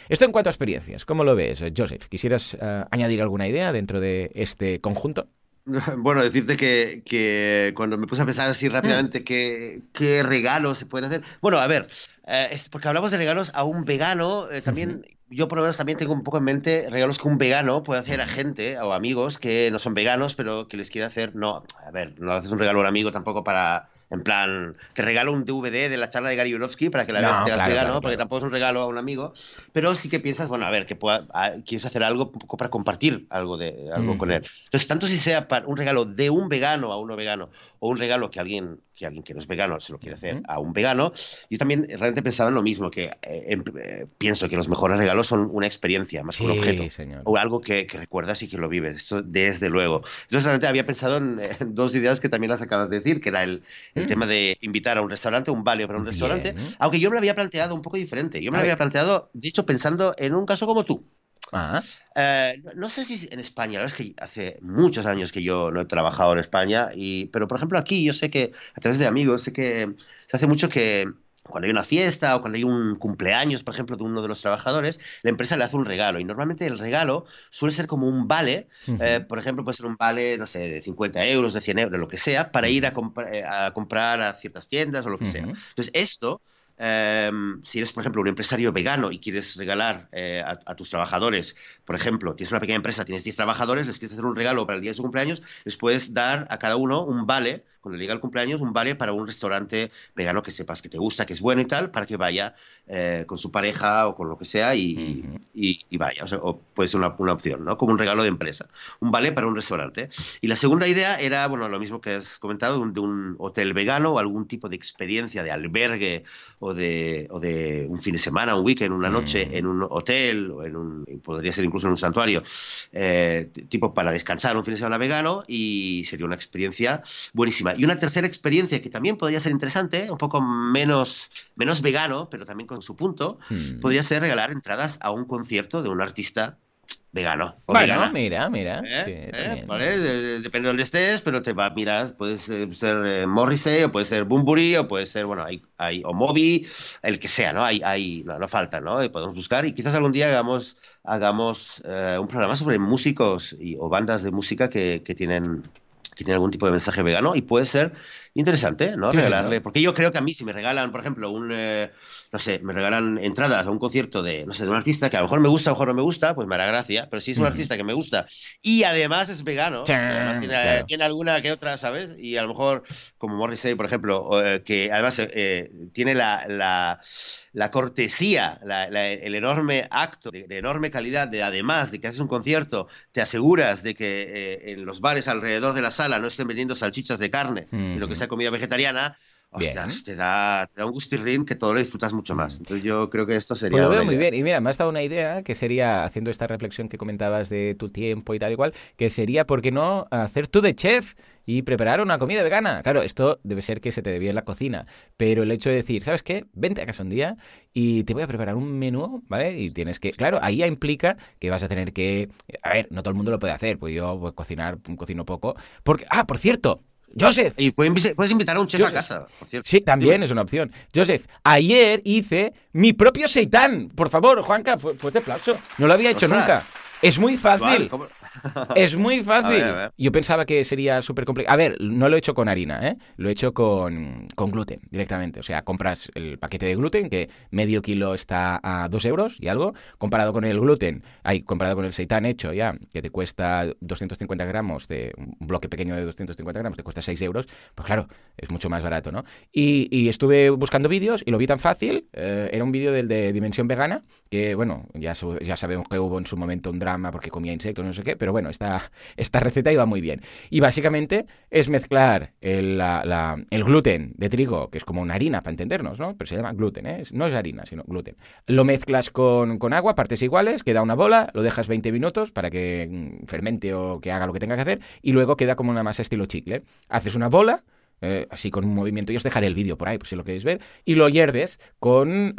Esto en cuanto a experiencias, ¿cómo lo ves, Joseph? ¿Quisieras eh, añadir alguna idea dentro de este conjunto? Bueno, decirte que, que, cuando me puse a pensar así rápidamente qué, qué regalos se pueden hacer. Bueno, a ver, eh, es porque hablamos de regalos a un vegano, eh, también yo por lo menos también tengo un poco en mente regalos que un vegano puede hacer a gente o amigos que no son veganos, pero que les quiere hacer, no, a ver, no haces un regalo a un amigo tampoco para en plan, te regalo un DVD de la charla de Gary Yourofsky para que la veas te vegano, porque tampoco es un regalo a un amigo. Pero sí que piensas, bueno, a ver, que pueda, quieres hacer algo para compartir algo, de, algo con él. Entonces, tanto si sea para un regalo de un vegano a uno vegano o un regalo que alguien que alguien que no es vegano se lo quiere hacer a un vegano. Yo también realmente pensaba en lo mismo, que eh, em, eh, pienso que los mejores regalos son una experiencia más que un objeto. O algo que, recuerdas y que lo vives. Esto desde luego. Entonces realmente había pensado en, dos ideas que también las acabas de decir, que era el, el mm. tema de invitar a un restaurante, un vale para un restaurante, aunque yo me lo había planteado un poco diferente. Yo me lo había planteado, dicho, pensando en un caso como tú. Ah. Eh, no, sé si en España, la verdad es que hace muchos años que yo no he trabajado en España, y, pero por ejemplo aquí yo sé que a través de amigos, sé que se hace mucho que cuando hay una fiesta o cuando hay un cumpleaños, por ejemplo, de uno de los trabajadores, la empresa le hace un regalo. Y normalmente el regalo suele ser como un vale, eh, por ejemplo, puede ser un vale, no sé, de 50 euros, de 100 euros, lo que sea, para ir a, eh, a comprar a ciertas tiendas o lo que sea. Entonces, esto Em, si eres, por ejemplo, un empresario vegano y quieres regalar eh, a, tus trabajadores, por ejemplo, tienes una pequeña empresa, tienes 10 trabajadores, les quieres hacer un regalo para el día de su cumpleaños, les puedes dar a cada uno un vale, cuando le llega el cumpleaños, un vale para un restaurante vegano que sepas que te gusta, que es bueno y tal, para que vaya eh, con su pareja o con lo que sea y, y, vaya. O, puede ser una, una, opción, ¿no? Como un regalo de empresa. Un vale para un restaurante. Y la segunda idea era, bueno, lo mismo que has comentado, de un hotel vegano o algún tipo de experiencia de albergue o de, o de un fin de semana, un weekend, una noche mm. en un hotel, o en un, podría ser incluso en un santuario, eh, tipo para descansar un fin de semana vegano y sería una experiencia buenísima. Y una tercera experiencia que también podría ser interesante, un poco menos, menos vegano, pero también con su punto, mm. podría ser regalar entradas a un concierto de un artista vegano. bueno, mira, mira. ¿Eh? ¿Eh? ¿Vale? Depende de dónde estés, pero te va a mirar, puede ser eh, Morrissey, o puede ser Bumburi, o puede ser, bueno, hay, hay o Moby, el que sea, ¿no? Hay, hay, no, falta, ¿no? Y podemos buscar y quizás algún día hagamos, hagamos un programa sobre músicos y, o bandas de música que, que tienen tiene algún tipo de mensaje vegano y puede ser interesante, ¿no? Regalarle, porque yo creo que a mí si me regalan, por ejemplo, un, no sé, me regalan entradas a un concierto de, no sé, de un artista que a lo mejor me gusta, a lo mejor no me gusta, pues me hará gracia, pero si es un artista que me gusta y además es vegano, además tiene, alguna que otra, ¿sabes? Y a lo mejor, como Morrissey, por ejemplo, eh, que además eh, tiene la, la, la cortesía, el enorme acto de, enorme calidad, de además de que haces un concierto, te aseguras de que eh, en los bares alrededor de la sala no estén vendiendo salchichas de carne lo que sea comida vegetariana, Ostras, te da, te da un gustirrín que todo lo disfrutas mucho más. Entonces yo creo que esto sería... Pues lo veo muy bien. Y mira, me has dado una idea que sería, haciendo esta reflexión que comentabas de tu tiempo y tal y cual, que sería, ¿por qué no hacer tú de chef? y preparar una comida vegana. Claro, esto debe ser que se te debía en la cocina, pero el hecho de decir, ¿sabes qué? Vente a casa un día y te voy a preparar un menú, ¿vale? Y tienes que, claro, ahí ya implica que vas a tener que, a ver, no todo el mundo lo puede hacer, pues yo pues, cocinar, cocino poco, porque, ah, por cierto, Joseph. Y puedes invitar a un chef Joseph. a casa, por cierto. Sí, también es una opción. Joseph, ayer hice mi propio seitán. Por favor, Juanca, fu- fuerte aplauso. No lo había hecho Ostras. nunca. Es muy fácil. Es muy fácil. A ver, a ver. Yo pensaba que sería súper complicado. A ver, no lo he hecho con harina, ¿eh? Lo he hecho con, con gluten directamente. O sea, compras el paquete de gluten, que medio kilo está a 2 euros y algo. Comparado con el gluten, hay comparado con el seitán hecho ya, que te cuesta 250 gramos, de un bloque pequeño de 250 gramos, te cuesta 6 euros. Pues claro, es mucho más barato, ¿no? Y, y estuve buscando vídeos y lo vi tan fácil. eh, era un vídeo del de Dimensión Vegana, que bueno, ya, ya sabemos que hubo en su momento un drama porque comía insectos, no sé qué, pero bueno, esta, esta receta iba muy bien. Y básicamente es mezclar el, el gluten de trigo, que es como una harina para entendernos, ¿no? Pero se llama gluten, ¿eh? No es harina, sino gluten. Lo mezclas con, con agua, partes iguales, queda una bola, lo dejas 20 minutos para que mm, fermente o que haga lo que tenga que hacer, y luego queda como una masa estilo chicle. Haces una bola, eh, así con un movimiento. Yo os dejaré el vídeo por ahí, por si lo queréis ver. Y lo hierves con,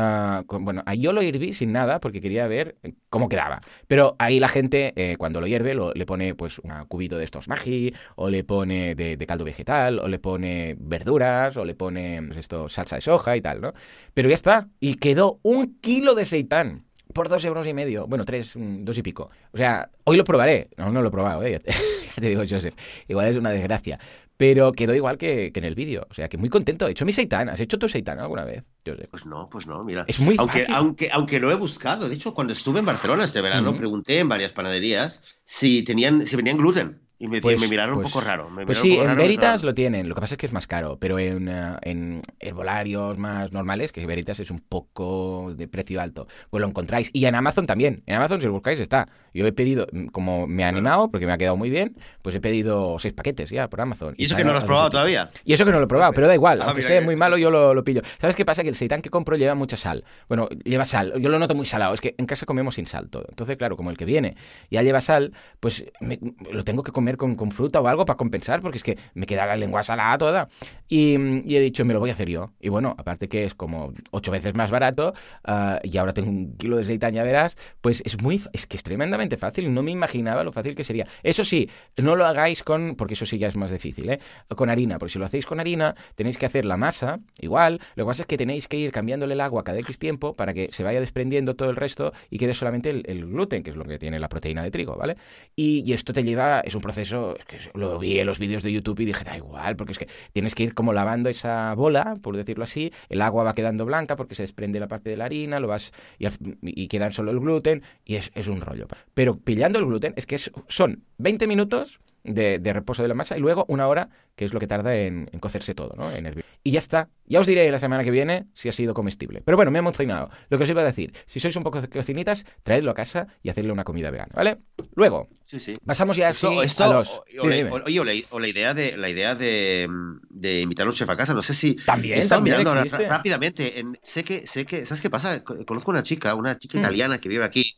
con- Bueno, yo lo herví sin nada porque quería ver cómo quedaba. Pero ahí la gente, eh, cuando lo hierve, lo- le pone pues un cubito de estos Maggi, o le pone de, caldo vegetal, o le pone verduras, o le pone esto, salsa de soja y tal, ¿no? Pero ya está. Y quedó un kilo de seitán. Por dos euros y medio. Bueno, tres, mm, dos y pico. O sea, hoy lo probaré. No, no lo he probado, ¿eh? Ya te digo, Joseph. Igual es una desgracia. Pero quedó igual que, que en el vídeo. O sea, que muy contento. He hecho mi seitán. ¿Has hecho tu seitán alguna vez, Joseph? Pues no, pues no, mira. Es muy aunque, fácil. aunque, aunque lo he buscado. De hecho, cuando estuve en Barcelona este verano, pregunté en varias panaderías si tenían, si venían gluten. Y me, Pues- me miraron pues- un poco raro. me Pues sí, en Veritas lo tienen. Lo que pasa es que es más caro. Pero en, eh, en herbolarios más normales, que Veritas es un poco de precio alto, pues lo encontráis. Y en Amazon también. En Amazon, si lo buscáis, está. Yo he pedido, mm, como me ha animado, porque me ha quedado muy bien, pues he pedido seis paquetes ya por Amazon. Y eso que no lo has probado todavía. Y eso que no lo he probado, pero da igual. Ah, Aunque sea que- muy malo, yo lo, lo pillo. ¿Sabes qué pasa? Que el seitán que compro lleva mucha sal. Bueno, lleva sal. Yo lo noto muy salado. Es que en casa comemos sin sal todo. Entonces, claro, como el que viene ya lleva sal, pues me- lo tengo que comer con, con fruta o algo para compensar, porque es que me queda la lengua salada toda. Y, y he dicho, me lo voy a hacer yo. Y bueno, aparte que es como ocho veces más barato, ah, y ahora tengo un kilo de seitán, ya verás, pues es muy, es que es tremendamente fácil. No me imaginaba lo fácil que sería. Eso sí, no lo hagáis con, porque eso sí ya es más difícil, ¿eh? Con harina, porque si lo hacéis con harina, tenéis que hacer la masa, igual. Lo que pasa es que tenéis que ir cambiándole el agua cada X tiempo para que se vaya desprendiendo todo el resto y quede solamente el, el gluten, que es lo que tiene la proteína de trigo, ¿vale? Y, y esto te lleva, es un proceso, es que lo vi en los vídeos de YouTube y dije, da igual, porque es que tienes que ir como lavando esa bola, por decirlo así, el agua va quedando blanca porque se desprende la parte de la harina, lo vas y, y quedan solo el gluten y es, es un rollo. Pero pillando el gluten es que es- son 20 minutos de reposo de la masa y luego una hora, que es lo que tarda en, en cocerse todo, ¿no? En hervir. Y ya está. Ya os diré la semana que viene si ha sido comestible. Pero bueno, me he emocionado. Lo que os iba a decir, si sois un poco cocinitas, traedlo a casa y hacedle una comida vegana, ¿vale? Luego, Sí, sí. pasamos ya Esto, esto- a los... o- o Dime, la- dime. o- oye, o la, o la idea de la idea de, de invitar a un chef a casa, no sé si También, he estado también mirando existe. rápidamente. en- sé que, sé que, ¿sabes qué pasa? Co- Conozco una chica, una chica Mm. italiana que vive aquí,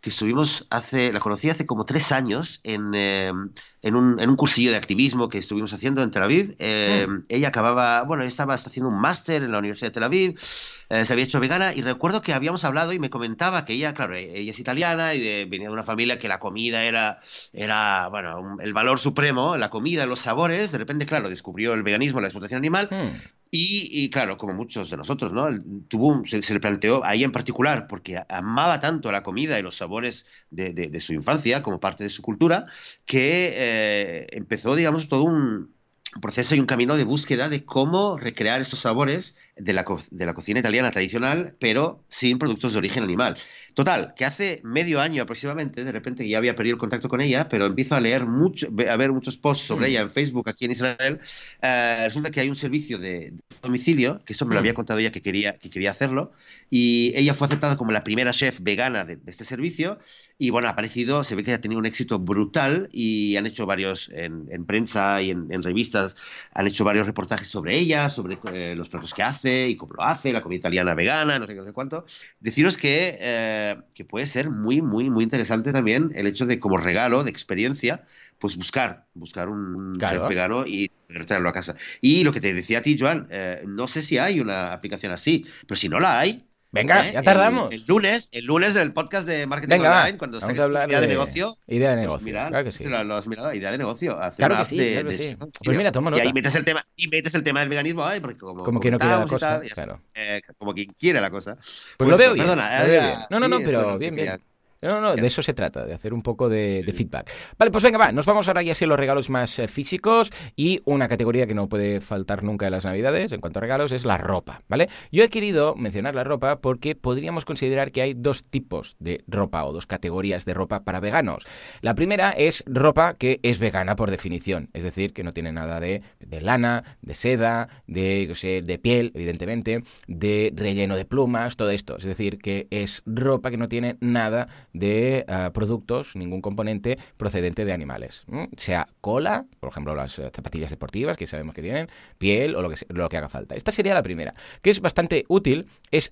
que estuvimos hace, la conocí hace como tres años en, eh, en, un, en un cursillo de activismo que estuvimos haciendo en Tel Aviv. Eh, Mm. Ella acababa, bueno, estaba haciendo un máster en la Universidad de Tel Aviv, eh, se había hecho vegana y recuerdo que habíamos hablado y me comentaba que ella, claro, ella es italiana y de- venía de una familia que la comida era, era bueno, un- el valor supremo, la comida, los sabores. De repente, claro, descubrió el veganismo, la explotación animal Hmm. y, y, claro, como muchos de nosotros, ¿no? Tuvo, se, se le planteó a ella en particular, porque amaba tanto la comida y los sabores de, de- de su infancia como parte de su cultura, que eh, empezó, digamos, todo un un proceso y un camino de búsqueda de cómo recrear estos sabores de la, de la cocina italiana tradicional, pero sin productos de origen animal. Total, que hace medio año aproximadamente, de repente ya había perdido el contacto con ella, pero empiezo a leer mucho, a ver muchos posts sobre Mm. ella en Facebook aquí en Israel. Eh, resulta que hay un servicio de domicilio, que esto me lo Mm. había contado ella que quería, que quería hacerlo, y ella fue aceptada como la primera chef vegana de, de este servicio, y bueno, ha aparecido, se ve que ha tenido un éxito brutal, y han hecho varios, en, en prensa y en, en revistas, han hecho varios reportajes sobre ella, sobre eh, los platos que hace y cómo lo hace, la comida italiana vegana, no sé qué, no sé cuánto. Deciros que, eh, que puede ser muy, muy, muy interesante también el hecho de, como regalo, de experiencia, pues buscar, buscar un Claro. chef vegano y traerlo a casa. Y lo que te decía a ti, Joan, eh, no sé si hay una aplicación así, pero si no la hay, Venga, ya tardamos. El, lunes, el lunes del podcast de Marketing Online, cuando a hablar idea de, negocio. Idea de negocio. Mira, claro que sí. Lo, has mirado, idea de negocio. Hacer claro una que sí, de, claro de, que sí. Pues mira, toma nota. Y ahí metes el tema, y metes el tema del veganismo, ay, porque como, como que no quiere la cosa, tal, claro. Eh, como quien quiere la cosa. Pues, Pues lo veo eso, bien. Perdona, lo eh. No, no, no, pero bien, bien. No, no, de eso se trata, de hacer un poco de, de feedback. Vale, pues venga, va, nos vamos ahora ya a los regalos más eh, físicos y una categoría que no puede faltar nunca en las navidades en cuanto a regalos es la ropa, ¿vale? Yo he querido mencionar la ropa porque podríamos considerar que hay dos tipos de ropa o dos categorías de ropa para veganos. La primera es ropa que es vegana por definición, es decir, que no tiene nada de, de lana, de seda, de, sé, de piel, evidentemente, de relleno de plumas, todo esto. Es decir, que es ropa que no tiene nada de ah, productos, ningún componente procedente de animales. Sea cola, por ejemplo, las eh, zapatillas deportivas que sabemos que tienen, piel o lo que, lo que haga falta. Esta sería la primera, que es bastante útil. Es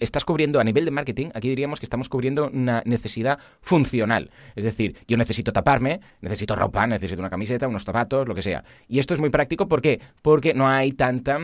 estás cubriendo a nivel de marketing, aquí diríamos que estamos cubriendo una necesidad funcional. Es decir, yo necesito taparme, necesito ropa, necesito una camiseta, unos zapatos, lo que sea. Y esto es muy práctico, ¿por qué? Porque no hay tanta,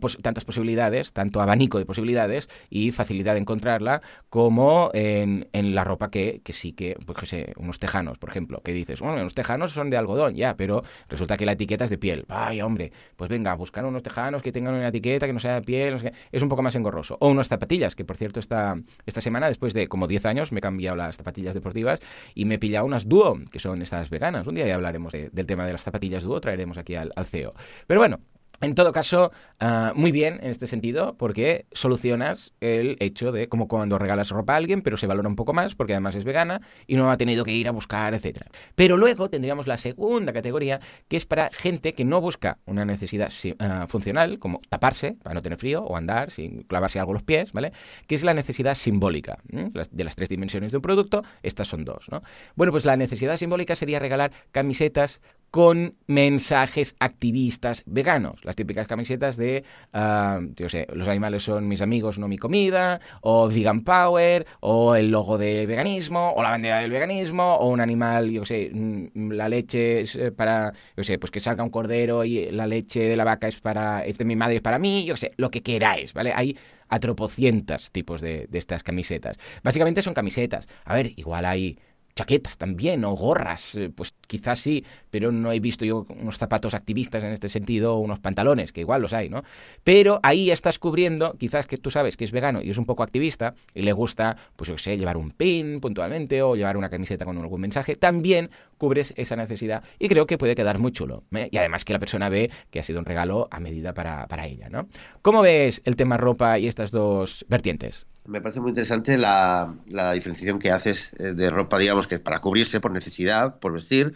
pos- tantas posibilidades, tanto abanico de posibilidades y facilidad de encontrarla como en, en la ropa que, que sí que, pues que sé, unos tejanos, por ejemplo, que dices, bueno, unos tejanos son de algodón, ya, pero resulta que la etiqueta es de piel. Ay, hombre, pues venga, buscar unos tejanos que tengan una etiqueta que no sea de piel, no es un poco más engorroso. O unas zapatillas, que por cierto esta, esta semana, después de como 10 años, me he cambiado las zapatillas deportivas y me he pillado unas Duo, que son estas veganas. Un día ya hablaremos de- del tema de las zapatillas Duo, traeremos aquí al, al CEO. Pero bueno, en todo caso, ah, muy bien en este sentido, porque solucionas el hecho de como cuando regalas ropa a alguien, pero se valora un poco más porque además es vegana y no ha tenido que ir a buscar, etcétera. Pero luego tendríamos la segunda categoría, que es para gente que no busca una necesidad si- ah, funcional, como taparse para no tener frío o andar sin clavarse algo los pies, ¿vale? Que es la necesidad simbólica. Las- de las tres dimensiones de un producto, estas son dos, ¿no? Bueno, pues la necesidad simbólica sería regalar camisetas con mensajes activistas veganos. Las típicas camisetas de, ah, yo sé, los animales son mis amigos, no mi comida, o vegan power, o el logo de veganismo, o la bandera del veganismo, o un animal, yo sé, mm, la leche es eh, para, yo sé, pues que salga un cordero y la leche de la vaca es para, es de mi madre es para mí, yo sé, lo que queráis, ¿vale? Hay atropocientas tipos de, de estas camisetas. Básicamente son camisetas. A ver, igual hay chaquetas también o gorras, eh, pues quizás sí, pero no he visto yo unos zapatos activistas en este sentido unos pantalones, que igual los hay, ¿no? Pero ahí estás cubriendo, quizás que tú sabes que es vegano y es un poco activista y le gusta, pues yo sé, llevar un pin puntualmente o llevar una camiseta con algún mensaje, también cubres esa necesidad y creo que puede quedar muy chulo. ¿eh? Y además que la persona ve que ha sido un regalo a medida para, para ella, ¿no? ¿Cómo ves el tema ropa y estas dos vertientes? Me parece muy interesante la, la diferenciación que haces eh, de ropa, digamos, que es para cubrirse por necesidad, por vestir,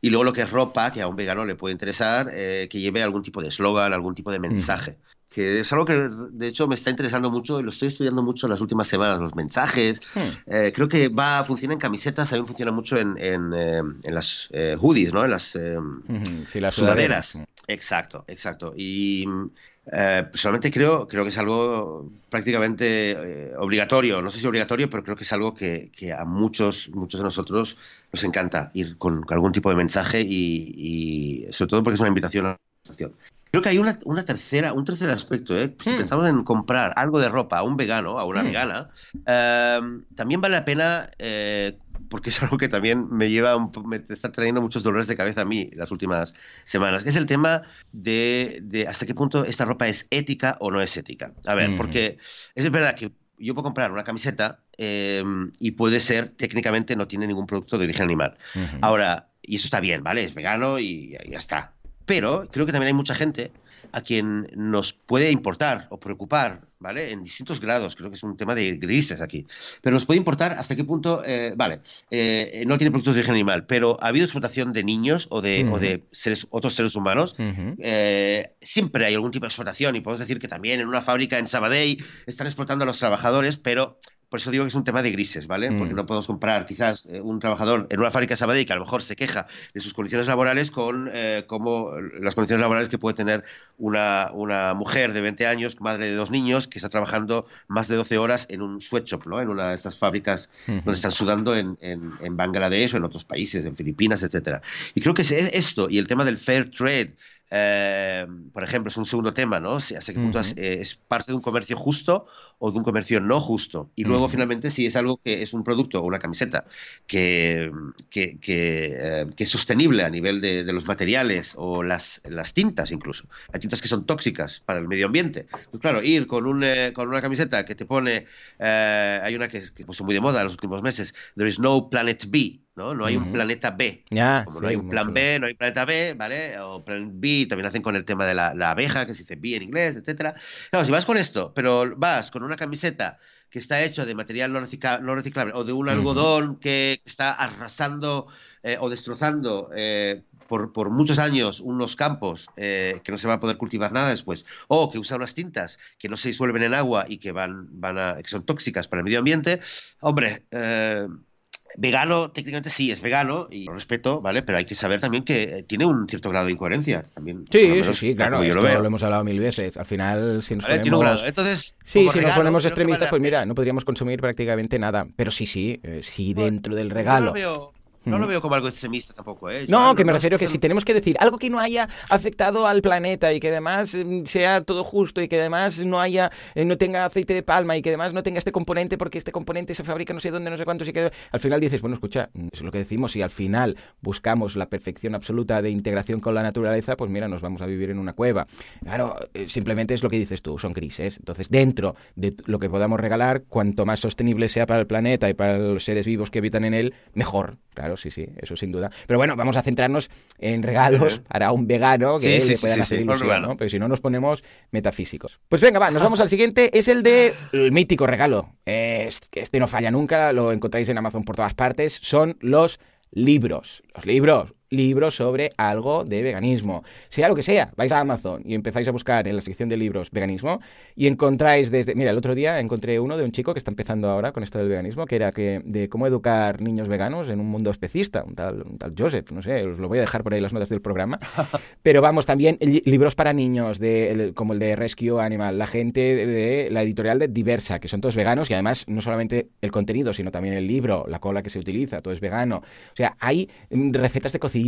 y luego lo que es ropa, que a un vegano le puede interesar, eh, que lleve algún tipo de eslogan, algún tipo de mensaje. Que es algo que, de hecho, me está interesando mucho y lo estoy estudiando mucho en las últimas semanas, los mensajes. Hmm. Eh, creo que va, funciona en camisetas, también funciona mucho en, en, eh, en las hoodies, ¿no? En las Sí, las sudaderas. Exacto, exacto. Y eh, personalmente creo, creo que es algo prácticamente eh, obligatorio. No sé si obligatorio, pero creo que es algo que, que a muchos, muchos de nosotros nos encanta ir con, con algún tipo de mensaje y, y sobre todo porque es una invitación a la conversación. Creo que hay una, una tercera, un tercer aspecto. ¿eh? Si Hmm. pensamos en comprar algo de ropa a un vegano, a una Hmm. vegana, eh, también vale la pena, eh, porque es algo que también me lleva, un me está trayendo muchos dolores de cabeza a mí las últimas semanas, que es el tema de, de hasta qué punto esta ropa es ética o no es ética. A ver, Ujú. porque es verdad que yo puedo comprar una camiseta eh, y puede ser, técnicamente no tiene ningún producto de origen animal. Ahora, y eso está bien, ¿vale? Es vegano y ya está. Pero creo que también hay mucha gente a quien nos puede importar o preocupar, ¿vale? En distintos grados, creo que es un tema de grises aquí. Pero nos puede importar hasta qué punto, eh, vale, eh, no tiene productos de origen animal, pero ha habido explotación de niños o de, o de seres, otros seres humanos. Eh, siempre hay algún tipo de explotación y podemos decir que también en una fábrica en Sabadell están explotando a los trabajadores, pero por eso digo que es un tema de grises, ¿vale? Mm. Porque no podemos comparar quizás eh, un trabajador en una fábrica de Sabadell que a lo mejor se queja de sus condiciones laborales con eh, como las condiciones laborales que puede tener una, una mujer de 20 años, madre de dos niños, que está trabajando más de 12 horas en un sweatshop, ¿no? En una de estas fábricas donde están sudando en, en, en Bangladesh o en otros países, en Filipinas, etcétera. Y creo que es esto y el tema del fair trade, eh, por ejemplo, es un segundo tema, ¿no? Hasta qué punto es, eh, es parte de un comercio justo o de un comercio no justo. Y luego, Ujú. finalmente, si es algo que es un producto o una camiseta que, que, que, eh, que es sostenible a nivel de, de los materiales o las, las tintas incluso. Hay tintas que son tóxicas para el medio ambiente. Pues claro, ir con, un, eh, con una camiseta que te pone, eh, hay una que, que puso muy de moda en los últimos meses, There is no planet B, ¿no? No hay un Ujú. planeta B. Ya, Como sí, no hay un plan. B, no hay planeta B, ¿vale? O plan B, también hacen con el tema de la, la abeja, que se dice B en inglés, etcétera. Claro, si vas con esto, pero vas con una camiseta que está hecha de material no, recicla- no reciclable o de un algodón que está arrasando eh, o destrozando eh, por, por muchos años unos campos eh, que no se va a poder cultivar nada después, o que usa unas tintas que no se disuelven en agua y que van, van a, que son tóxicas para el medio ambiente, hombre, Vegano, técnicamente sí, es vegano y lo respeto, ¿vale? Pero hay que saber también que eh, tiene un cierto grado de incoherencia. También, Sí, sí, sí, claro, yo lo veo. lo hemos hablado mil veces. Al final, si nos ¿vale? Ponemos... grado. Entonces, Sí, si nos ponemos extremistas, vale pues mira, no podríamos consumir prácticamente nada. Pero sí, sí, eh, sí dentro del Yo regalo. No lo veo, no lo Ujú. veo como algo extremista tampoco, ¿eh? Yo No, que me refiero que si tenemos que decir algo que no haya afectado al planeta y que además mm, sea todo justo y que además no haya, eh, no tenga aceite de palma y que además no tenga este componente porque este componente se fabrica no sé dónde, no sé cuántos y que al final dices, bueno, escucha, mm, es lo que decimos, si al final buscamos la perfección absoluta de integración con la naturaleza, pues mira, nos vamos a vivir en una cueva. Claro, eh, simplemente es lo que dices tú, son grises. Entonces, dentro de lo que podamos regalar, cuanto más sostenible sea para el planeta y para los seres vivos que habitan en él, mejor. Claro, sí, sí, eso sin duda. Pero bueno, vamos a centrarnos en regalos para un vegano que Sí, sí, le sí, puedan sí, hacer ilusión. ¿no? Porque si no nos ponemos metafísicos. Pues venga, va, nos vamos al siguiente. Es el de el mítico regalo. Este no falla nunca, lo encontráis en Amazon por todas partes. Son los libros. Los libros. Libros sobre algo de veganismo. Sea lo que sea, vais a Amazon y empezáis a buscar en la sección de libros veganismo y encontráis desde... Mira, el otro día encontré uno de un chico que está empezando ahora con esto del veganismo, que era que de cómo educar niños veganos en un mundo especista, un tal, un tal Joseph, no sé, os lo voy a dejar por ahí las notas del programa. Pero vamos, también li- libros para niños, de, el- como el de Rescue Animal, la gente de, de la editorial de Diversa, que son todos veganos y además no solamente el contenido, sino también el libro, la cola que se utiliza, todo es vegano. O sea, hay mm, recetas de cocina,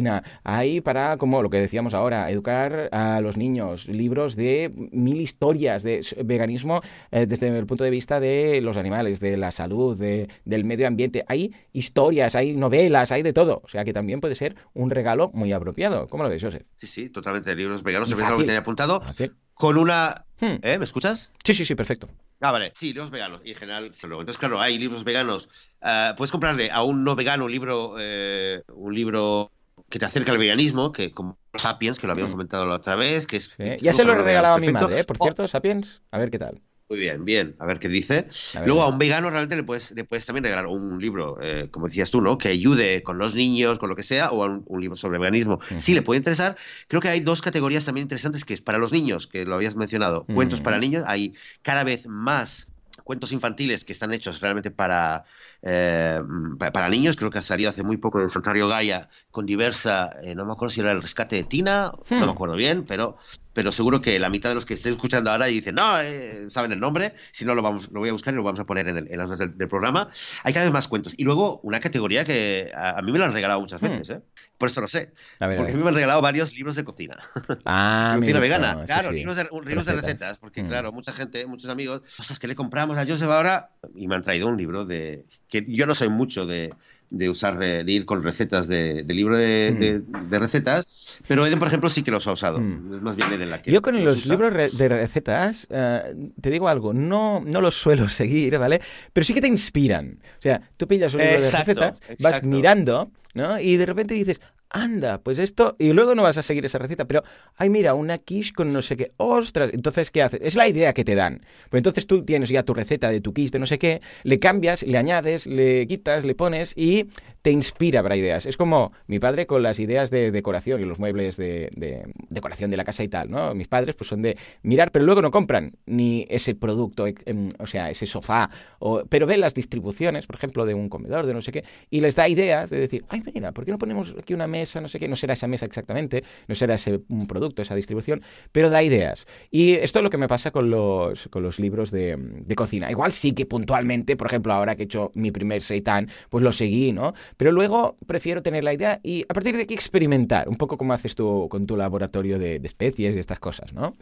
hay para, como lo que decíamos ahora, educar a los niños, libros de mil historias de veganismo eh, desde el punto de vista de los animales, de la salud, de- del medio ambiente. Hay historias, hay novelas, hay de todo. O sea, que también puede ser un regalo muy apropiado. ¿Cómo lo ves, Joseph? Sí, sí, totalmente. Libros veganos, es lo que tenía apuntado. Fácil. Con una... Hmm. ¿Eh? ¿Me escuchas? Sí, sí, sí, perfecto. Ah, vale. Sí, libros veganos. Y en general. Entonces, claro, hay libros veganos. Ah, puedes comprarle a un no vegano un libro, eh, un libro que te acerca al veganismo, que como Sapiens, que lo habíamos comentado la otra vez, que es... Sí. Ya se lo regalado a mi madre, ¿eh? por Oh, cierto, Sapiens. A ver qué tal. Muy bien, bien. A ver qué dice. A. Luego a un vegano realmente le puedes, le puedes también regalar un libro, eh, como decías tú, ¿no? Que ayude con los niños, con lo que sea, o un, un libro sobre veganismo. Sí, le puede interesar. Creo que hay dos categorías también interesantes, que es para los niños, que lo habías mencionado, cuentos Mm. para niños. Hay cada vez más cuentos infantiles que están hechos realmente para, eh, pa- para niños. Creo que ha salido hace muy poco en Santuario Gaia con diversa, eh, no me acuerdo si era el rescate de Tina, Hmm. no me acuerdo bien, pero, pero seguro que la mitad de los que estén escuchando ahora y dicen, no, eh, saben el nombre, si no lo, vamos, lo voy a buscar y lo vamos a poner en, el- en las notas del, del programa. Hay cada vez más cuentos. Y luego una categoría que a, a mí me lo han regalado muchas Hmm. veces, ¿eh? Por esto lo sé. A ver, a Porque a mí me han regalado varios libros de cocina. Ah, cocina vegana, claro, sí. libros, de, libros de Recetas. recetas, porque Mm. claro, mucha gente, muchos amigos, cosas que le compramos a Joseph ahora, y me han traído un libro de, que yo no soy mucho de, de usar, eh, de ir con recetas de, de libro de, Mm. de- de recetas, pero Eden, por ejemplo, sí que los ha usado, Mm. más bien Eden la que Yo con los libros re- de recetas, eh, te digo algo, no, no los suelo seguir, ¿vale? Pero sí que te inspiran. O sea, tú pillas un libro Exacto, de recetas, vas mirando, ¿no? Y de repente dices, anda, pues esto, y luego no vas a seguir esa receta, pero, ay, mira, una quiche con no sé qué, ostras, entonces, ¿qué haces? Es la idea que te dan. Pues entonces tú tienes ya tu receta de tu quiche de no sé qué, le cambias, le añades, le quitas, le pones y te inspira para ideas. Es como mi padre con las ideas de decoración y los muebles de, de decoración de la casa y tal, ¿no? Mis padres pues son de mirar, pero luego no compran ni ese producto, eh, em, o sea, ese sofá, o, pero ven las distribuciones, por ejemplo, de un comedor, de no sé qué, y les da ideas de decir, ay, mira, ¿por qué no ponemos aquí una mesa mesa, no sé qué, no será esa mesa exactamente, no será ese producto, esa distribución, pero da ideas. Y esto es lo que me pasa con los, con los libros de, de cocina. Igual sí que puntualmente, por ejemplo, ahora que he hecho mi primer seitan, pues lo seguí, ¿no? Pero luego prefiero tener la idea y a partir de aquí experimentar, un poco como haces tú con tu laboratorio de, de especies y estas cosas, ¿no?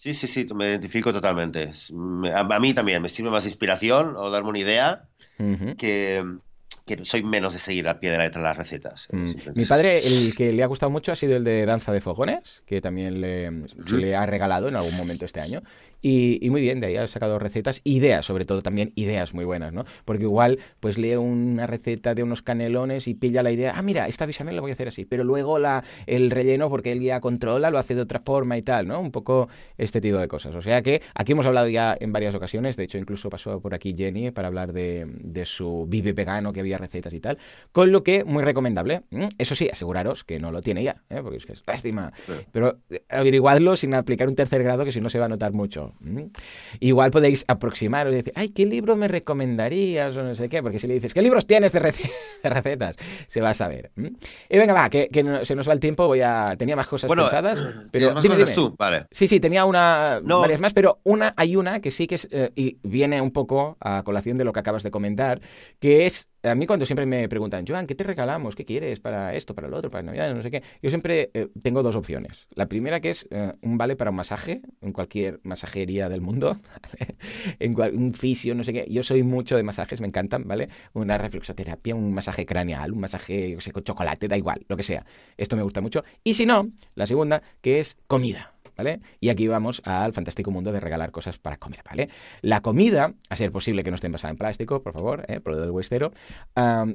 Sí, sí, sí, me identifico totalmente. A, mí también me sirve más inspiración o darme una idea que, que soy menos de seguir a pie de la letra las recetas. Mm. Mi padre, el que le ha gustado mucho ha sido el de Danza de Fogones, que también le, le ha regalado en algún momento este año. Y, muy bien, de ahí ha sacado recetas, ideas, sobre todo también ideas muy buenas, ¿no? Porque igual, pues lee una receta de unos canelones y pilla la idea, ah, mira, esta bechamel la voy a hacer así, pero luego la, el relleno, porque él ya controla, lo hace de otra forma y tal, ¿no? Un poco este tipo de cosas. O sea que aquí hemos hablado ya en varias ocasiones, de hecho incluso pasó por aquí Jenny para hablar de, de su vive vegano, que había recetas y tal, con lo que muy recomendable. Eso sí, aseguraros que no lo tiene ya, ¿eh? porque es lástima, pero averiguadlo sin aplicar un tercer grado que si no se va a notar mucho. Igual podéis aproximaros y decir, ay, ¿qué libro me recomendarías? O no sé qué, porque si le dices, ¿qué libros tienes de, recetas? Se va a saber. Y venga, va, que, se nos va el tiempo, voy a... Tenía más cosas pensadas, pero... Más cosas tú? Vale. Sí, sí, tenía una, varias más, pero una, hay una que sí que es, eh, y viene un poco a colación de lo que acabas de comentar, que es a mí cuando siempre me preguntan, Joan, ¿qué te regalamos? ¿Qué quieres para esto, para lo otro, para Navidad? No sé qué. Yo siempre eh, tengo dos opciones. La primera que es eh, un vale para un masaje, en cualquier masajería del mundo, en un fisio, no sé qué. Yo soy mucho de masajes, me encantan, ¿vale? Una reflexoterapia, un masaje craneal, un masaje, yo sé, con chocolate, da igual, lo que sea. Esto me gusta mucho. Y si no, la segunda, que es comida. Y aquí vamos al fantástico mundo de regalar cosas para comer, ¿vale? La comida, a ser posible que no esté envasada en plástico, por favor, ¿eh? por lo del huestero,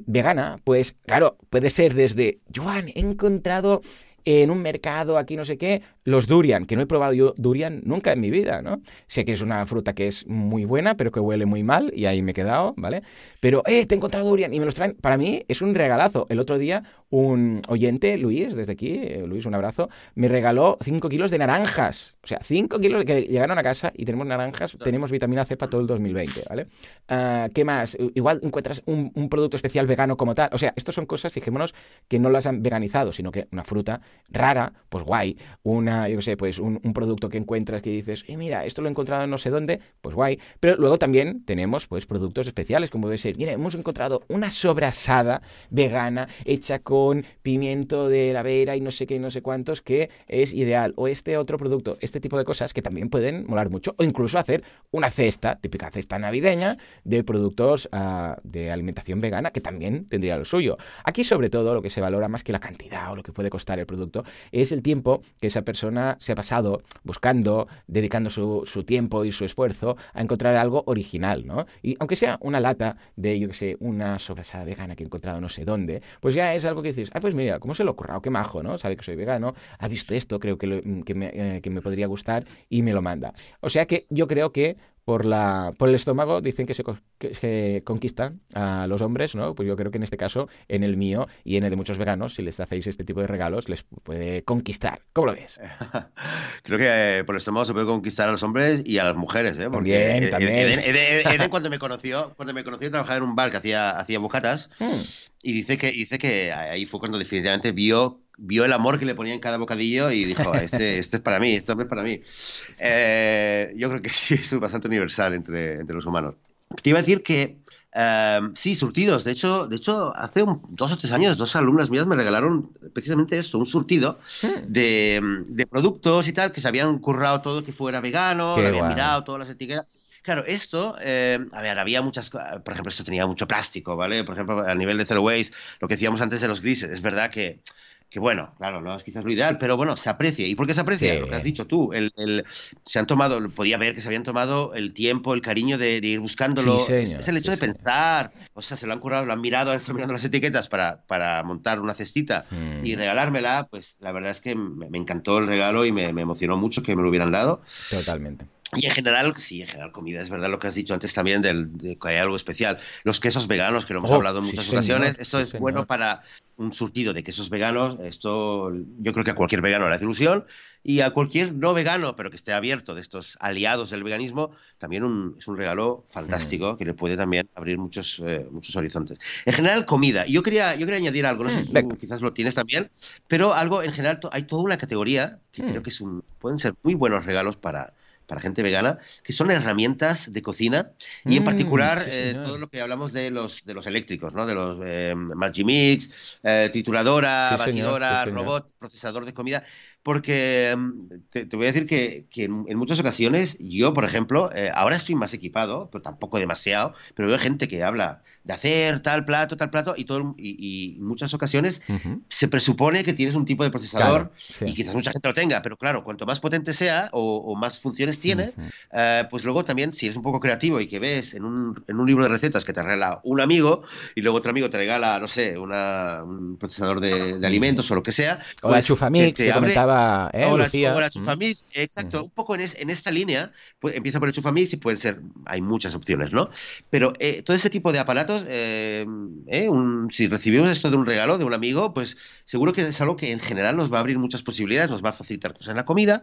vegana, pues claro, puede ser desde, Joan, he encontrado en un mercado, aquí no sé qué, los durian, que no he probado yo durian nunca en mi vida, ¿no? Sé que es una fruta que es muy buena, pero que huele muy mal, y ahí me he quedado, ¿vale? Pero, eh, te he encontrado durian, y me los traen, para mí es un regalazo. El otro día, un oyente, Luis, desde aquí, eh, Luis, un abrazo, me regaló 5 kilos de naranjas. O sea, 5 kilos que llegaron a casa y tenemos naranjas, tenemos vitamina C para todo el 2020, ¿vale? Ah, ¿Qué más? Igual encuentras un, un producto especial vegano como tal. O sea, estas son cosas, fijémonos, que no las han veganizado, sino que una fruta rara, pues guay. Una, yo qué sé, pues un, producto que encuentras que dices, y mira, esto lo he encontrado en no sé dónde, pues guay. Pero luego también tenemos pues productos especiales, como debe ser, mira, hemos encontrado una sobrasada vegana hecha con pimiento de la vera y no sé qué no sé cuántos, que es ideal. O este otro producto, este tipo de cosas que también pueden molar mucho. O incluso hacer una cesta, típica cesta navideña, de productos uh, de alimentación vegana, que también tendría lo suyo. Aquí sobre todo lo que se valora más que la cantidad o lo que puede costar el producto es el tiempo que esa persona se ha pasado buscando, dedicando su, su tiempo y su esfuerzo a encontrar algo original, ¿no? Y aunque sea una lata de, yo que sé, una sobrasada vegana que he encontrado no sé dónde, pues ya es algo que dices, ah, pues mira, ¿cómo se lo ocurra? qué majo, ¿no? Sabe que soy vegano, ha visto esto, creo que, que, me, eh, que me podría gustar y me lo manda. O sea que yo creo que por, la, por el estómago dicen que se, que, conquistan a los hombres, ¿no? Pues yo creo que en este caso, en el mío y en el de muchos veganos, si les hacéis este tipo de regalos, les puede conquistar. ¿Cómo lo ves? creo que eh, por el estómago se puede conquistar a los hombres y a las mujeres, ¿eh? Porque también, Eden, cuando me conoció, cuando me conoció trabajaba en un bar que hacía, hacía bocatas hmm. y dice que, dice que ahí fue cuando definitivamente vio vio el amor que le ponía en cada bocadillo y dijo, este, este es para mí, este es para mí. Eh, yo creo que sí, es bastante universal entre, entre los humanos. Te iba a decir que eh, sí, surtidos. De hecho, de hecho, hace dos o tres años, dos alumnas mías me regalaron precisamente esto, un surtido hmm. de, de, productos y tal, que se habían currado todo que fuera vegano, habían mirado todas las etiquetas. Claro, esto, eh, a ver, había muchas, por ejemplo, esto tenía mucho plástico, ¿vale? Por ejemplo, a nivel de zero waste, lo que decíamos antes de los grises, es verdad que que bueno, claro, no es quizás lo ideal, pero bueno, se aprecia. ¿Y por qué se aprecia? Lo que has dicho tú, el, se han tomado, podía ver que se habían tomado el tiempo, el cariño de, ir buscándolo. es, el hecho de pensar, o sea, se lo han curado, lo han mirado, han estado mirando las etiquetas para, para montar una cestita y mm. regalármela, pues la verdad es que me, encantó el regalo y me, emocionó mucho que me lo hubieran dado. Totalmente. Y en general, sí, en general comida, es verdad lo que has dicho antes también del, de que hay algo especial. Los quesos veganos, que lo hemos Oh, hablado en sí, muchas señor, ocasiones, esto sí, es señor. bueno para un surtido de quesos veganos, esto yo creo que a cualquier vegano le hace ilusión, y a cualquier no vegano, pero que esté abierto de estos aliados del veganismo, también un- es un regalo fantástico que le puede también abrir muchos, eh, muchos horizontes. En general, comida. Yo quería, yo quería añadir algo, no sé si tú quizás lo tienes también, pero algo en general, hay toda una categoría que Mm. creo que es un, pueden ser muy buenos regalos para, para gente vegana, que son herramientas de cocina y en Mm, particular sí, eh, todo lo que hablamos de los, de los eléctricos, ¿no? de los eh, Magimix, eh, trituradora, Sí, señor, batidora, sí, señor. robot, procesador de comida, porque mm, te, te voy a decir que, que en, en muchas ocasiones yo, por ejemplo, eh, ahora estoy más equipado, pero tampoco demasiado, pero veo gente que habla de hacer tal plato, tal plato, y, todo, y, y muchas ocasiones Ujú. se presupone que tienes un tipo de procesador Claro, sí. y quizás mucha gente lo tenga, pero claro, cuanto más potente sea o, o más funciones tiene, Ujú. eh, pues luego también, si eres un poco creativo y que ves en un, en un libro de recetas que te regala un amigo y luego otro amigo te regala, no sé, una- un procesador de, de alimentos o lo que sea. O la pues Chufamix, te- te que abre- comentaba ¿eh, o la, o la. Chufamix, exacto, Ujú. un poco en, es- en esta línea, pues empieza por el Chufamix y pueden ser, hay muchas opciones, ¿no? Pero eh, todo ese tipo de aparatos, eh, eh, un- si recibimos esto de un regalo, de un amigo, pues seguro que es algo que en general nos va a abrir muchas posibilidades, nos va a facilitar cosas en la comida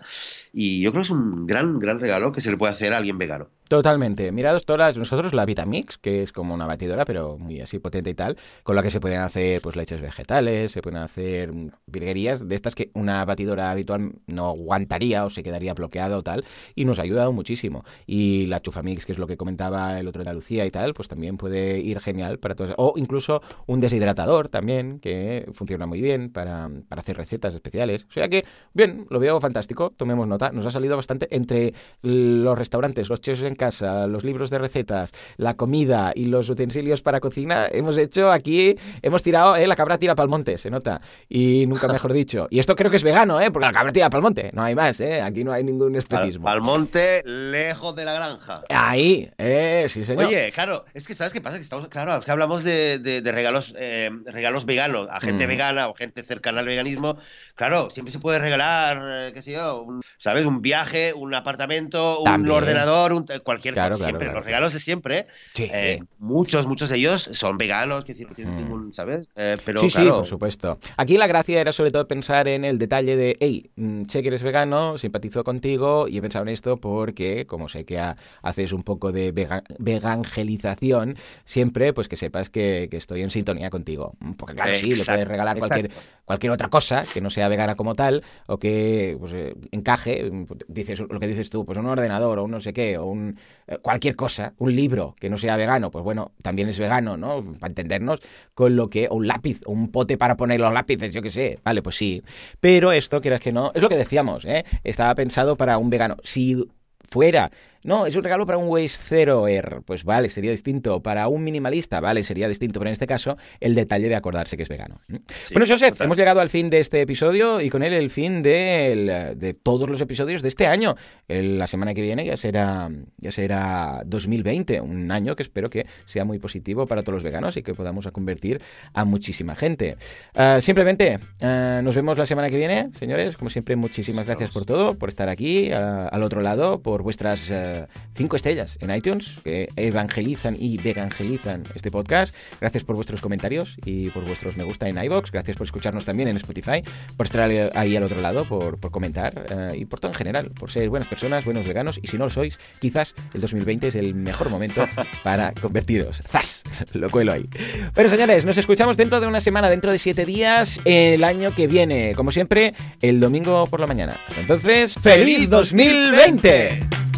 y yo creo que es un gran, gran regalo que se le puede hacer a alguien vegano. Totalmente. Mirados todas nosotros la Vitamix, que es como una batidora, pero muy así potente y tal, con la que se pueden hacer pues leches vegetales, se pueden hacer virguerías de estas que una batidora habitual no aguantaría o se quedaría bloqueada o tal, y nos ha ayudado muchísimo. Y la Chufamix, que es lo que comentaba el otro de Lucía y tal, pues también puede ir genial para todas. O incluso un deshidratador también, que funciona muy bien para, para hacer recetas especiales. O sea que, bien, lo veo fantástico, tomemos nota. Nos ha salido bastante entre los restaurantes, los chefs en casa, los libros de recetas, la comida y los utensilios para cocina. Hemos hecho aquí, hemos tirado, eh, la cabra tira pa'l monte, se nota. Y nunca mejor dicho. Y esto creo que es vegano, ¿eh? Porque la cabra tira pa'l monte. No hay más, ¿eh? Aquí no hay ningún especismo. monte, lejos de la granja. Ahí, eh, sí, señor. Oye, claro, es que ¿sabes qué pasa? Que estamos, claro, es que hablamos de, de- de regalos, eh, regalos veganos a gente Mm. vegana o gente cercana al veganismo. Claro, siempre se puede regalar, eh, qué sé yo, un- ¿sabes? Un viaje, un apartamento, un También. ordenador, un, cualquier Claro, cosa. claro, Siempre, claro. los regalos de siempre. Sí. eh, muchos, muchos de ellos son veganos, que no tienen Mm. ningún, ¿sabes? Eh, pero sí, sí, por supuesto. Aquí la gracia era sobre todo pensar en el detalle de, hey, mm, sé que eres vegano, simpatizo contigo y he pensado en esto porque, como sé que ha- haces un poco de vega- vegangelización, siempre pues que sepas que, que estoy en sintonía contigo. Porque claro, sí, le puedes regalar cualquier, exacto. cualquier otra cosa que no sea vegana como tal o que pues, eh, encaje, mm, dices lo que dices tú, pues un ordenador o un no sé qué, o un, eh, cualquier cosa, un libro que no sea vegano, pues bueno, también es vegano, ¿no? Para entendernos, con lo que, o un lápiz, un pote para poner los lápices, yo qué sé, vale, pues sí. Pero esto, quieras que no, es lo que decíamos, ¿eh? Estaba pensado para un vegano. Si fuera, no, es un regalo para un Waze Zeroer, pues vale, sería distinto. Para un minimalista, vale, sería distinto. Pero en este caso, el detalle de acordarse que es vegano. Sí, bueno, Joseph, total. hemos llegado al fin de este episodio y con él el fin de todos los episodios de este año. La semana que viene ya será, ya será 2020, un año que espero que sea muy positivo para todos los veganos y que podamos a convertir a muchísima gente. Ah, simplemente, ah, nos vemos la semana que viene, señores. Como siempre, muchísimas gracias por todo, por estar aquí ah, al otro lado, por vuestras ah, cinco estrellas en iTunes que evangelizan y vegangelizan este podcast. Gracias por vuestros comentarios y por vuestros me gusta en iBox. Gracias por escucharnos también en Spotify, por estar ahí- al otro lado, por, por comentar eh, y por todo en general, por ser buenas personas, buenos veganos. Y si no lo sois, quizás el 2020 es el mejor momento para convertiros. ¡Zas! Lo cuelo ahí. Bueno, señores, nos escuchamos dentro de una semana, dentro de siete días, el año que viene. Como siempre, el domingo por la mañana. Hasta entonces, ¡Feliz 2020!